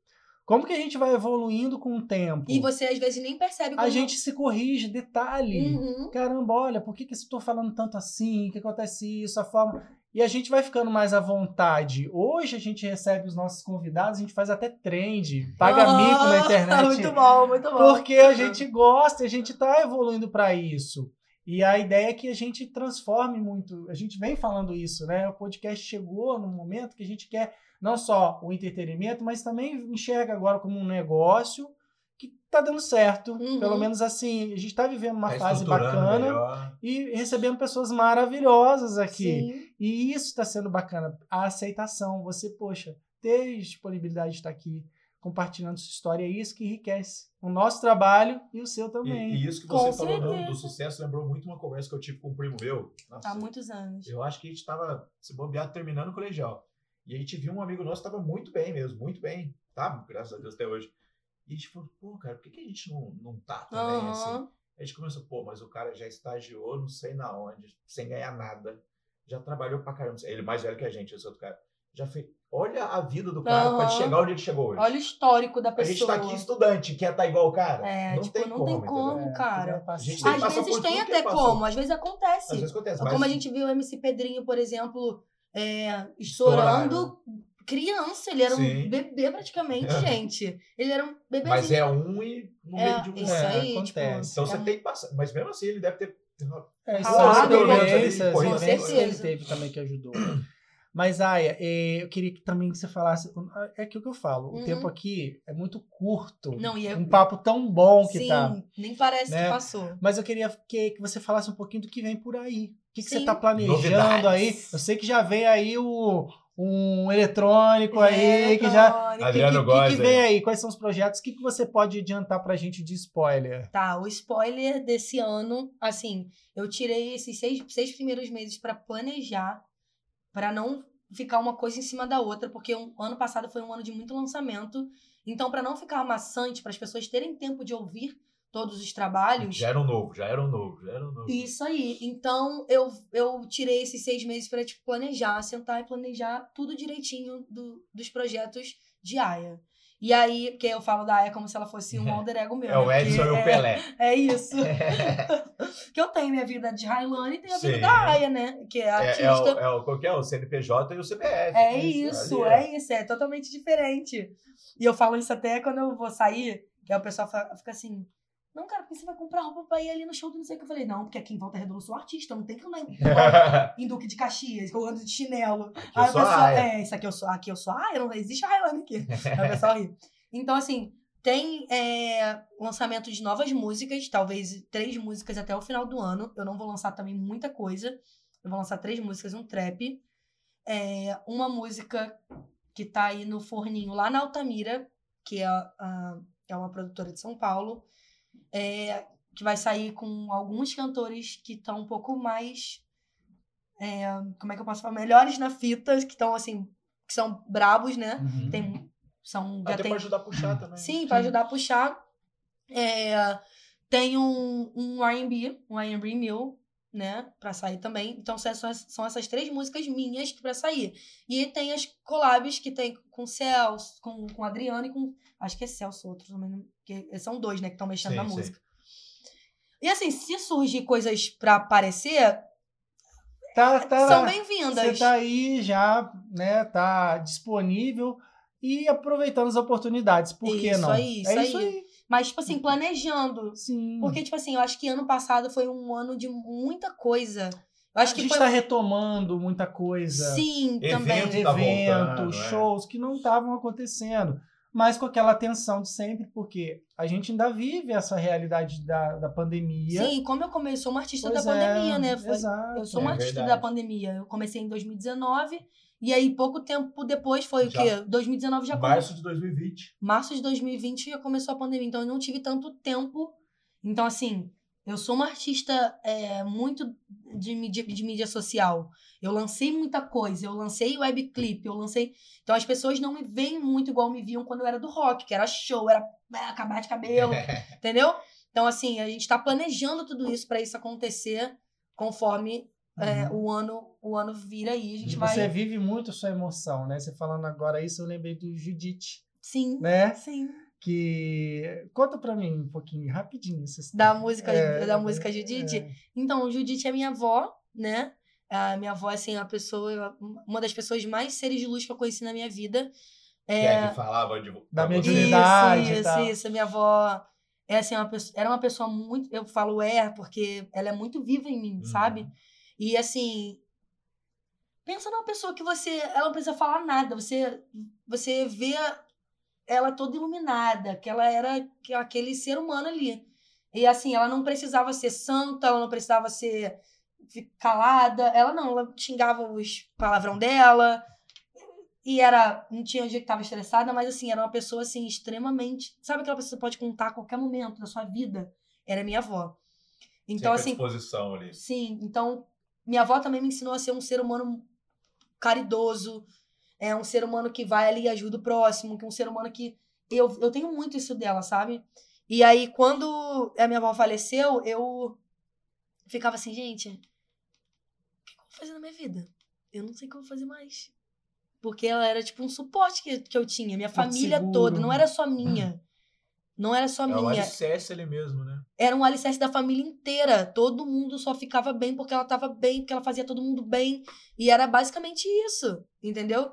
Como que a gente vai evoluindo com o tempo? E você às vezes nem percebe como. A gente se corrige, detalhe. Uhum. Caramba, olha, por que, que eu estou falando tanto assim? O que acontece isso? A forma. E a gente vai ficando mais à vontade. Hoje a gente recebe os nossos convidados, a gente faz até trend, paga Ah, mico na internet. <laughs> Muito bom, muito bom. Porque a gente gosta, a gente está evoluindo para isso. E a ideia é que a gente transforme muito. A gente vem falando isso, né? O podcast chegou num momento que a gente quer não só o entretenimento, mas também enxerga agora como um negócio que está dando certo. Uhum. Pelo menos assim, a gente está vivendo uma Tá fase bacana melhor. e recebendo pessoas maravilhosas aqui. Sim. E isso está sendo bacana. A aceitação. Você, poxa, ter disponibilidade de estar aqui compartilhando sua história é isso que enriquece o nosso trabalho e o seu E, também. e isso que Com você falou do, do sucesso lembrou muito uma conversa que eu tive com um primo meu. Nossa, Há muitos anos. Eu acho que a gente estava se bobear terminando o colegial. E a gente viu um amigo nosso que estava muito bem mesmo, muito bem. Tá, graças a Deus até hoje. E a gente falou, pô, cara, por que, que a gente não, não tá também assim? Aham. A gente começou, pô, mas o cara já estagiou não sei na onde, sem ganhar nada. Já trabalhou pra caramba. Ele mais velho que a gente, esse outro cara. Já fez. Olha a vida do cara pra Aham. chegar onde ele chegou hoje. Olha o histórico da a pessoa. gente tá aqui estudante, quer estar igual o cara. É, não tipo, tem não como, tem como, É, cara. A gente tem Às vezes tem até como, às vezes acontece. Às vezes acontece, É mas Como a gente viu o MC Pedrinho, por exemplo, é, estourando criança. Ele era Sim. um bebê praticamente, <laughs> gente. Ele era um bebezinho. Mas é um e no É, meio de um. isso É, aí, acontece. tipo. Então você é tem que passar. Mas mesmo assim, ele deve ter. É, ali, experiências, as Com vivências que ele certeza. teve também que ajudou. Mas, Aya, é, eu queria que também que você falasse. É aquilo que eu falo. O Uhum. tempo aqui é muito curto. Não, e é- Um papo tão bom que Sim, tá. nem parece Né? que passou. Mas eu queria que, que você falasse um pouquinho do que vem por aí. O que, que você está planejando Novidades. aí? Eu sei que já vem aí o, um eletrônico aí, que já. Que, Adriano que, que, que vem aí. Quais são os projetos? O que, que você pode adiantar pra gente de spoiler? Tá, o spoiler desse ano, assim, eu tirei esses seis, seis primeiros meses pra planejar, pra não ficar uma coisa em cima da outra, porque o ano passado foi um ano de muito lançamento. Então, pra não ficar maçante, para as pessoas terem tempo de ouvir todos os trabalhos, Já era um novo, já era um novo, já era um novo. Isso aí. Então, eu, eu tirei esses seis meses para tipo, planejar, sentar e planejar tudo direitinho do, dos projetos de Aya. E aí, porque eu falo da Aya como se ela fosse um <laughs> alter ego meu. É o né? Edson e o é- Pelé. É isso. <laughs> <laughs> que eu tenho minha vida de Railane e tenho a vida Sim. da Aya, né? Que é a É, artista. é, o, é o, qual que é? O CNPJ e o CPF. É isso, Ali é isso, é totalmente diferente. E eu falo isso até quando eu vou sair, que aí o pessoal fica assim, não, cara, porque você vai comprar roupa pra ir ali no show do não sei o que. Eu falei, não, porque aqui em Volta Redonda eu sou artista, não tem que andar em, <laughs> em Duque de Caxias, que eu ando de chinelo. eu aí o sou a pessoal, Aya. é, isso aqui eu sou, aqui eu sou a Aya, não existe Railane aqui. Aí o pessoal ri. Então, assim, tem é, lançamento de novas músicas, talvez três músicas até o final do ano. Eu não vou lançar também muita coisa. Eu vou lançar três músicas, um trap. É, uma música que tá aí no forninho lá na Altamira, que é, a- é uma produtora de São Paulo, é, que vai sair com alguns cantores que estão um pouco mais. é, como é que eu posso falar? Melhores na fita, que estão assim, que são brabos, né? Uhum. Tem, são, já Até tem pra ajudar a puxar também. Sim, para ajudar a puxar. É, tem um, um R&B, um R&B Mill, né, pra sair também. Então são essas, são essas três músicas minhas pra sair. E tem as collabs que tem com Celso, com, com Adriano e com... Acho que é Celso outro também, que são dois, né, que estão mexendo Sim, na sim. música. E assim, se surgir coisas pra aparecer, Tá, tá, são Você bem-vindas. tá aí já, né? Tá disponível e aproveitando as oportunidades. Por que Isso não? aí, isso é isso aí. aí. Mas, tipo assim, planejando. Sim. Porque, tipo assim, eu acho que ano passado foi um ano de muita coisa. Eu acho a que gente foi. tá retomando muita coisa. Sim, Evento também. tá eventos, voltando, é. shows que não estavam acontecendo. Mas com aquela atenção de sempre, porque a gente ainda vive essa realidade da, da pandemia. Sim, como eu comecei, eu sou uma artista Pois da é, pandemia, né? Foi- Exato. Eu sou É uma artista verdade. da pandemia. Eu comecei em 2019 e aí pouco tempo depois foi o Já. quê? 2019 já começou. Março de 2020. Março de 2020 já começou a pandemia, então eu não tive tanto tempo. Então, assim, eu sou uma artista é, muito de mídia, de mídia social. Eu lancei muita coisa, eu lancei webclip, eu lancei. Então as pessoas não me veem muito igual me viam quando eu era do rock, que era show, era é, acabar de cabelo, <laughs> entendeu? Então, assim, a gente tá planejando tudo isso para isso acontecer conforme é, Uhum. o ano o ano vira aí. A gente E vai. Você vive muito a sua emoção, né? Você falando agora isso, eu lembrei do Judite, Sim, né? sim. Que. Conta pra mim um pouquinho, rapidinho. essa Da história. música, É, da música Judite. é. Então, Judite é minha avó, né? A minha avó, assim, é uma pessoa, uma das pessoas mais seres de luz que eu conheci na minha vida. Que é que falava de, Da mediunidade. Isso, isso, isso. Minha avó é assim, uma pessoa, era uma pessoa muito. Eu falo é, porque ela é muito viva em mim, Uhum. sabe? E assim. Pensa numa pessoa que você. Ela não precisa falar nada. Você, você vê ela toda iluminada, que ela era que- aquele ser humano ali. E assim, ela não precisava ser santa, ela não precisava ser calada. Ela não, ela xingava os palavrão dela. E era. Não tinha um dia que tava estressada, mas assim, era uma pessoa assim, extremamente. Sabe aquela pessoa que você pode contar a qualquer momento da sua vida? Era minha avó. Então, Sempre assim, disposição ali. Sim, então minha avó também me ensinou a ser um ser humano caridoso, é um ser humano que vai ali e ajuda o próximo, que é um ser humano que eu, eu tenho muito isso dela, sabe? E aí quando a minha avó faleceu, eu ficava assim, gente, o que eu vou fazer na minha vida? Eu não sei o que eu vou fazer mais. Porque ela era tipo um suporte que, que eu tinha, minha família seguro. toda, não era só minha. Não era só É minha alicerce ali mesmo, né? era um alicerce da família inteira. Todo mundo só ficava bem porque ela tava bem, porque ela fazia todo mundo bem. E era basicamente isso, entendeu?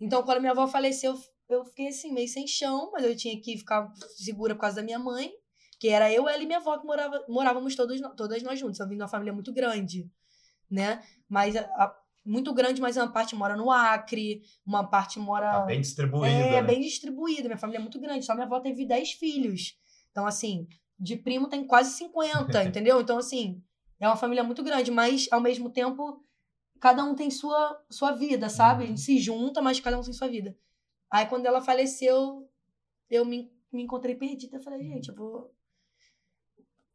Então, quando minha avó faleceu, eu fiquei assim, meio sem chão, mas eu tinha que ficar segura por causa da minha mãe, que era eu, ela e minha avó que morava, morávamos todos, todas nós juntos. Eu vim de uma família muito grande, né? Mas a- a- muito grande, mas uma parte mora no Acre, uma parte mora. Tá bem distribuída, É, né? bem distribuída. Minha família é muito grande. Só minha avó teve 10 filhos. Então, assim, de primo tem quase 50, <laughs> entendeu? Então, assim, é uma família muito grande, mas ao mesmo tempo, cada um tem sua, sua vida, sabe? A gente se junta, mas cada um tem sua vida. Aí, quando ela faleceu, eu me, me encontrei perdida. Eu falei, gente, eu vou.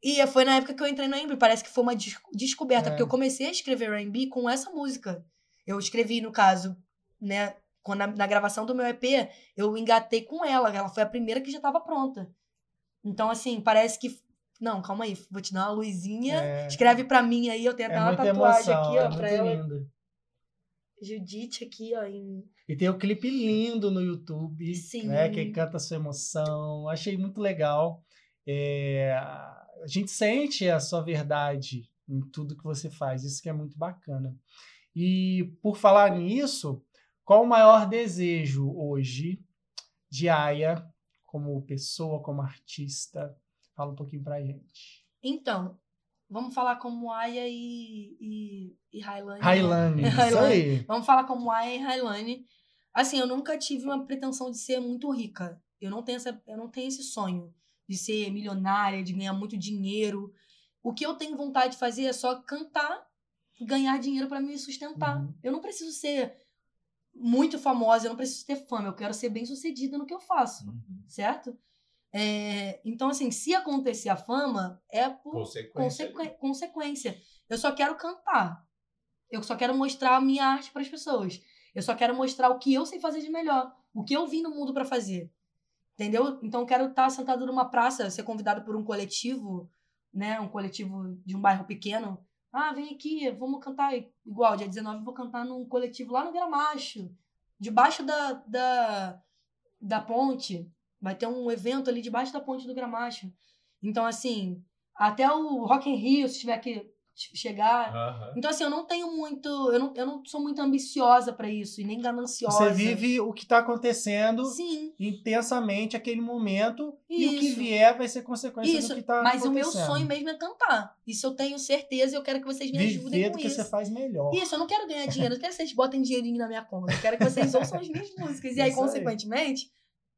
E foi na época que eu entrei no R&B. Parece que foi uma des- descoberta, É. porque eu comecei a escrever R&B com essa música. Eu escrevi, no caso, né? Quando na, na gravação do meu EP, eu engatei com ela. Ela foi a primeira que já estava pronta. Então, assim, parece que. Não, calma aí, vou te dar uma luzinha. É, Escreve pra mim aí, eu tenho até é uma tatuagem emoção, aqui, é ó, muito pra ela. lindo. Judite aqui, ó, em. E tem o clipe lindo no YouTube, Sim. né? Que canta sua emoção. Achei muito legal. É, a gente sente a sua verdade em tudo que você faz. Isso que é muito bacana. E por falar nisso, qual o maior desejo hoje de Aya como pessoa, como artista? Fala um pouquinho pra gente. Então, vamos falar como Aya e, e, e <laughs> isso aí. Vamos falar como Aya e Highline. Assim, eu nunca tive uma pretensão de ser muito rica. Eu não tenho, essa, eu não tenho esse sonho de ser milionária, de ganhar muito dinheiro. O que eu tenho vontade de fazer é só cantar, ganhar dinheiro pra me sustentar. Uhum. Eu não preciso ser muito famosa, eu não preciso ter fama, eu quero ser bem sucedida no que eu faço, Uhum. certo? É, então, assim, se acontecer a fama, é por Consequência. consequ- consequência. Eu só quero cantar. Eu só quero mostrar a minha arte para as pessoas. Eu só quero mostrar o que eu sei fazer de melhor, o que eu vim no mundo para fazer. Entendeu? Então quero estar sentado numa praça, ser convidado por um coletivo, né, um coletivo de um bairro pequeno. Ah, vem aqui, vamos cantar igual, dia 19 eu vou cantar num coletivo lá no Gramacho, debaixo da, da, da ponte. Vai ter um evento ali debaixo da ponte do Gramacho. Então, assim, até o Rock in Rio, se tiver que chegar. Aham. Então, assim, eu não tenho muito. Eu não, eu não sou muito ambiciosa pra isso, e nem gananciosa. Você vive o que está acontecendo Sim, intensamente aquele momento e o que Isso. vier vai ser consequência isso. do que está Mas o acontecendo. meu sonho mesmo é cantar. Isso eu tenho certeza e eu quero que vocês me ajudem Viver com do que isso. você faz melhor. Isso, eu não quero ganhar dinheiro, eu não quero que vocês botem dinheirinho na minha conta. Eu quero que vocês ouçam as minhas músicas. E aí, Isso aí. consequentemente,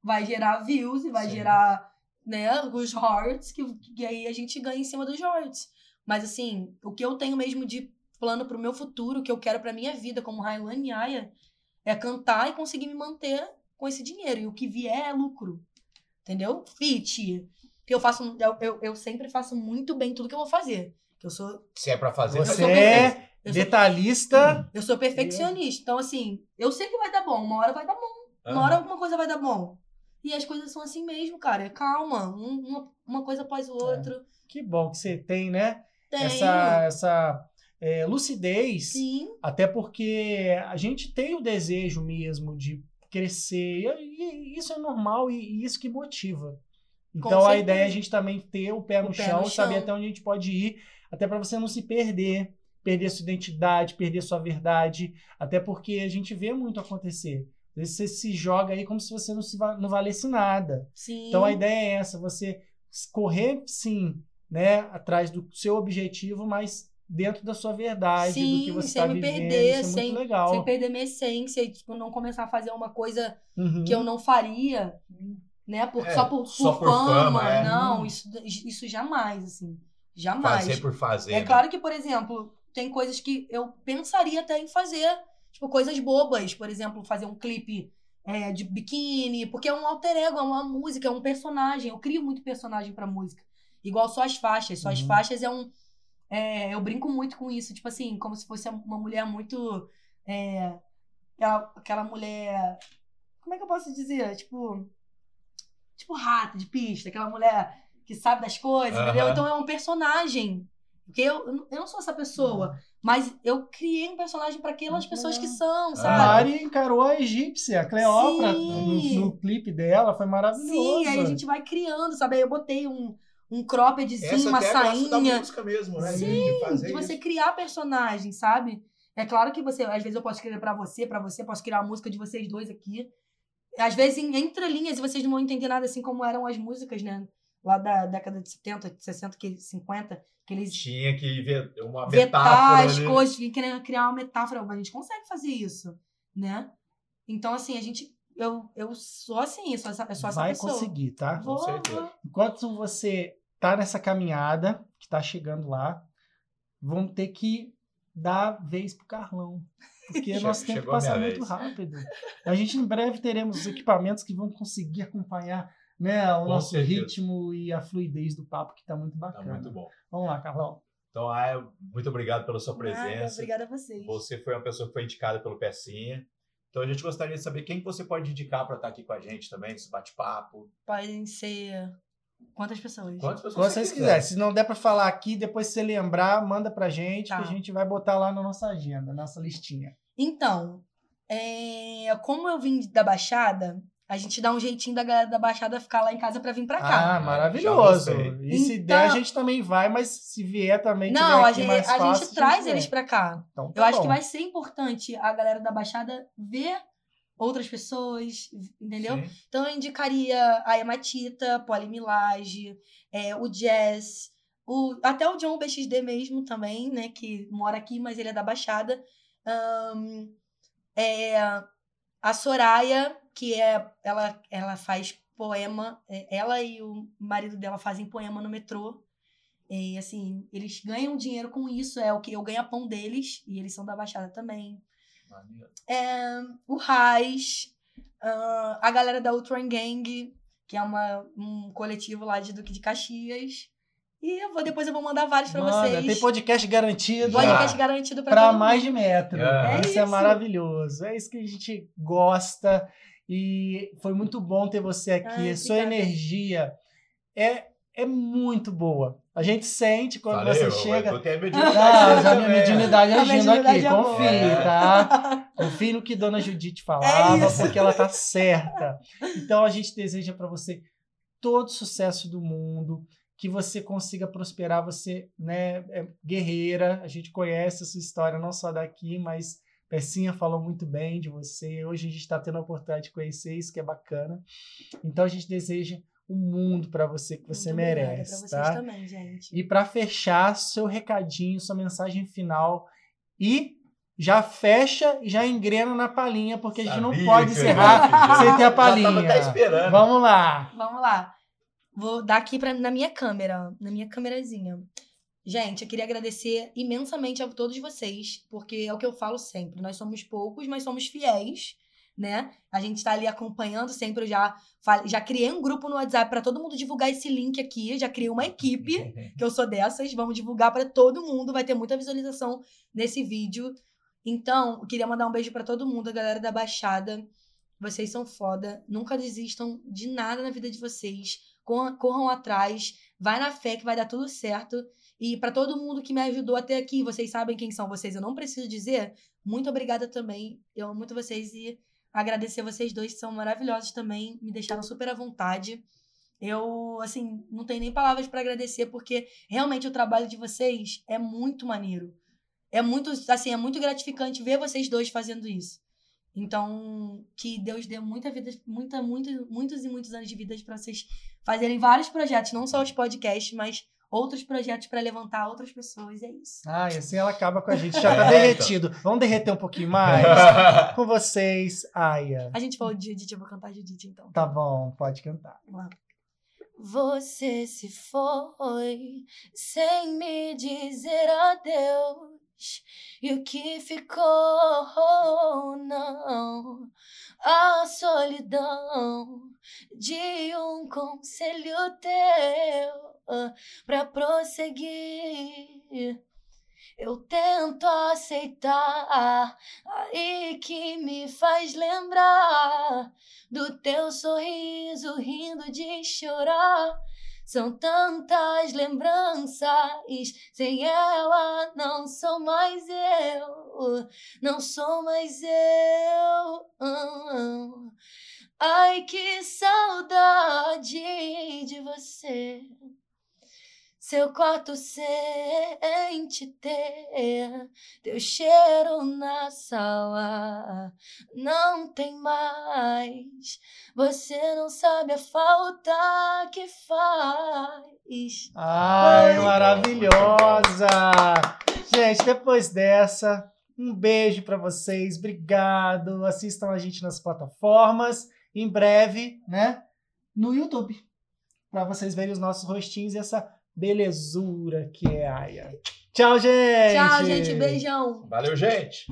vai gerar views e vai Sim. gerar, né, os hearts, que, que aí a gente ganha em cima dos hearts. Mas assim, o que eu tenho mesmo de plano pro meu futuro, o que eu quero pra minha vida como e Aya, é cantar e conseguir me manter com esse dinheiro. E o que vier é lucro. Entendeu? Fit. Que eu faço. Eu, eu, eu sempre faço muito bem tudo que eu vou fazer. Que eu sou Se é pra fazer, Você é Eu sou- detalhista. Eu sou perfeccionista. Então, assim, eu sei que vai dar bom. Uma hora vai dar bom. Uma hora alguma coisa vai dar bom. E as coisas são assim mesmo, cara. Calma. Um- uma, uma coisa após o outro. Que bom que você tem, né? Essa, essa é, lucidez. Sim. Até porque a gente tem o desejo mesmo de crescer. E, e isso é normal e, e isso que motiva. Então a ideia é a gente também ter o pé no, O pé chão, no saber chão. até onde a gente pode ir, até para você não se perder. perder sua identidade, perder sua verdade, até porque a gente vê muito acontecer. Às vezes você se joga aí como se você não, se va- não valesse nada. Sim. Então a ideia é essa, você correr sim, né, atrás do seu objetivo, mas dentro da sua verdade, do que Sim, você sem está me vivendo, perder, isso é sem- muito legal. Sem perder minha essência e, tipo, não começar a fazer uma coisa Uhum. que eu não faria, né? Por, É, só por, só por por fama. fama, é. Não, Hum. isso, isso jamais, assim. Jamais. Fazer por fazer. É né? claro que, por exemplo, tem coisas que eu pensaria até em fazer, tipo, coisas bobas. Por exemplo, fazer um clipe é, de biquíni, porque é um alter ego, é uma música, é um personagem. Eu crio muito personagem pra música. Igual só as faixas. Só as Uhum. faixas é um. é, eu brinco muito com isso, tipo assim, como se fosse uma mulher muito. é, aquela, aquela mulher. Como é que eu posso dizer? Tipo. Tipo rata de pista, aquela mulher que sabe das coisas, entendeu? Aham. Então é um personagem. Porque eu, eu não sou essa pessoa, mas eu criei um personagem para aquelas pessoas que são, A sabe? Mari encarou a egípcia, a Cleópatra, no, no clipe dela, foi maravilhoso. Sim, aí a gente vai criando, sabe? Aí eu botei um, um croppedzinho, uma sainha. música mesmo, né? Sim, de fazer de você isso. criar personagem, sabe? É claro que você, às vezes eu posso escrever pra você, pra você, posso criar a música de vocês dois aqui. Às vezes em entrelinhas e vocês não vão entender nada assim como eram as músicas, né? Lá da década de 70, 60, que- 50, que eles Tinha que ver uma vetar metáfora as ali. coisas, querendo criar uma metáfora. A gente consegue fazer isso, né? Então, assim, a gente. Eu, eu sou assim, eu sou essa, eu sou essa vai pessoa. conseguir, tá? Vou, Com certeza. vou. Enquanto você tá nessa caminhada, que tá chegando lá, vamos ter que dar vez pro Carlão. Porque <laughs> Che- nosso tempo chegou passa muito vez. rápido. A gente em breve teremos os equipamentos que vão conseguir acompanhar né, o Com nosso certeza. ritmo e a fluidez do papo, que tá muito Tá bacana. muito bom. Vamos lá, Carlão. Então, Aya, muito obrigado pela sua presença. obrigada a vocês. Você foi uma pessoa que foi indicada pelo Pecinha. Então, a gente gostaria de saber quem que você pode indicar para estar aqui com a gente também, nesse bate-papo. Podem ser. Quantas pessoas? Quantas pessoas Quando você vocês quiserem. Se não der pra falar aqui, depois se você lembrar, manda pra gente, Tá. que a gente vai botar lá na nossa agenda, na nossa listinha. Então, é, como eu vim da Baixada, a gente dá um jeitinho da galera da Baixada ficar lá em casa pra vir pra cá. Ah, maravilhoso. E se Então- der, a gente também vai, mas se vier também tiver Não, a aqui gente, mais a fácil, gente traz vem. eles pra cá. Então, Eu tá acho que bom. vai ser importante a galera da Baixada ver outras pessoas, entendeu? Sim. Então eu indicaria a Hematita, Poli Milage, é, o Jazz, o, até o John BXD mesmo também, né? Que mora aqui, mas ele é da Baixada. Ahn, é, a Soraya, que é ela, ela faz poema, é, ela e o marido dela fazem poema no metrô. E assim, eles ganham dinheiro com isso, é o que eu ganho pão deles, e eles são da Baixada também. É, o Raiz, ah, a galera da Ultron Gang, que é uma, um coletivo lá de Duque de Caxias. E eu vou, depois eu vou mandar vários pra Manda, vocês. Tem podcast garantido. Podcast garantido pra, para mais mundo. de metro. É isso é isso. maravilhoso. É isso que a gente gosta. E foi muito bom ter você aqui. Ai, sua energia é, é muito boa. A gente sente quando Falei, você chega. Eu tenho a Ah, mediunidade já minha também. mediunidade A agindo aqui. é. Confie, tá? Confie no que Dona Judite falava, É porque ela tá certa. Então a gente deseja para você todo sucesso do mundo, que você consiga prosperar. Você, né, é guerreira. A gente conhece a sua história não só daqui, mas Pecinha falou muito bem de você. Hoje a gente está tendo a oportunidade de conhecer isso, que é bacana. Então a gente deseja o mundo para você que você Muito merece, Pra vocês tá? também, gente. E para fechar, seu recadinho, sua mensagem final e já fecha e já engrena na palhinha, porque a gente não Sabia pode encerrar sem ter a palhinha. até esperando. Vamos lá. Vamos lá. Vou dar aqui pra, na minha câmera, na minha câmerazinha. Gente, eu queria agradecer imensamente a todos vocês, porque é o que eu falo sempre. Nós somos poucos, mas somos fiéis, né? A gente tá ali acompanhando sempre. Eu já, já criei um grupo no WhatsApp para todo mundo divulgar esse link aqui. Já criei uma equipe, <laughs> que eu sou dessas. Vamos divulgar para todo mundo. Vai ter muita visualização nesse vídeo. Então, queria mandar um beijo para todo mundo, a galera da Baixada. Vocês são foda. Nunca desistam de nada na vida de vocês. Corram, corram atrás. Vai na fé que vai dar tudo certo. E para todo mundo que me ajudou até aqui, vocês sabem quem são vocês. Eu não preciso dizer. Muito obrigada também. Eu amo muito vocês e agradecer vocês dois que são maravilhosos também. Me deixaram super à vontade. Eu, assim, não tenho nem palavras para agradecer porque realmente o trabalho de vocês é muito maneiro. é muito, assim, é muito gratificante ver vocês dois fazendo isso. Então, que Deus dê muita vida, muita, muita, muitos e muitos anos de vida para vocês fazerem vários projetos, não só os podcasts, mas outros projetos para levantar outras pessoas. É isso. Ah, e assim ela acaba com a gente. <laughs> Já tá É, derretido. Vamos derreter um pouquinho mais? <laughs> com vocês, Aya. A gente falou de Judite, eu vou cantar Judite então. Tá bom, pode cantar. Vamos lá. Você se foi sem me dizer adeus. E o que ficou, não. A solidão de um conselho teu pra prosseguir. Eu tento aceitar, aí que me faz lembrar do teu sorriso rindo de chorar. São tantas lembranças, sem ela não sou mais eu, não sou mais eu. Ai, que saudade de você. Seu quarto sente ter teu cheiro na sala. Não tem mais. Você não sabe a falta que faz. Ai, Ai. maravilhosa! Gente, depois dessa, um beijo pra vocês. Obrigado. Assistam a gente nas plataformas. Em breve, né? No YouTube. Pra vocês verem os nossos rostinhos e essa belezura que é a Aya. Tchau, gente! Tchau, gente. Beijão. Valeu, gente.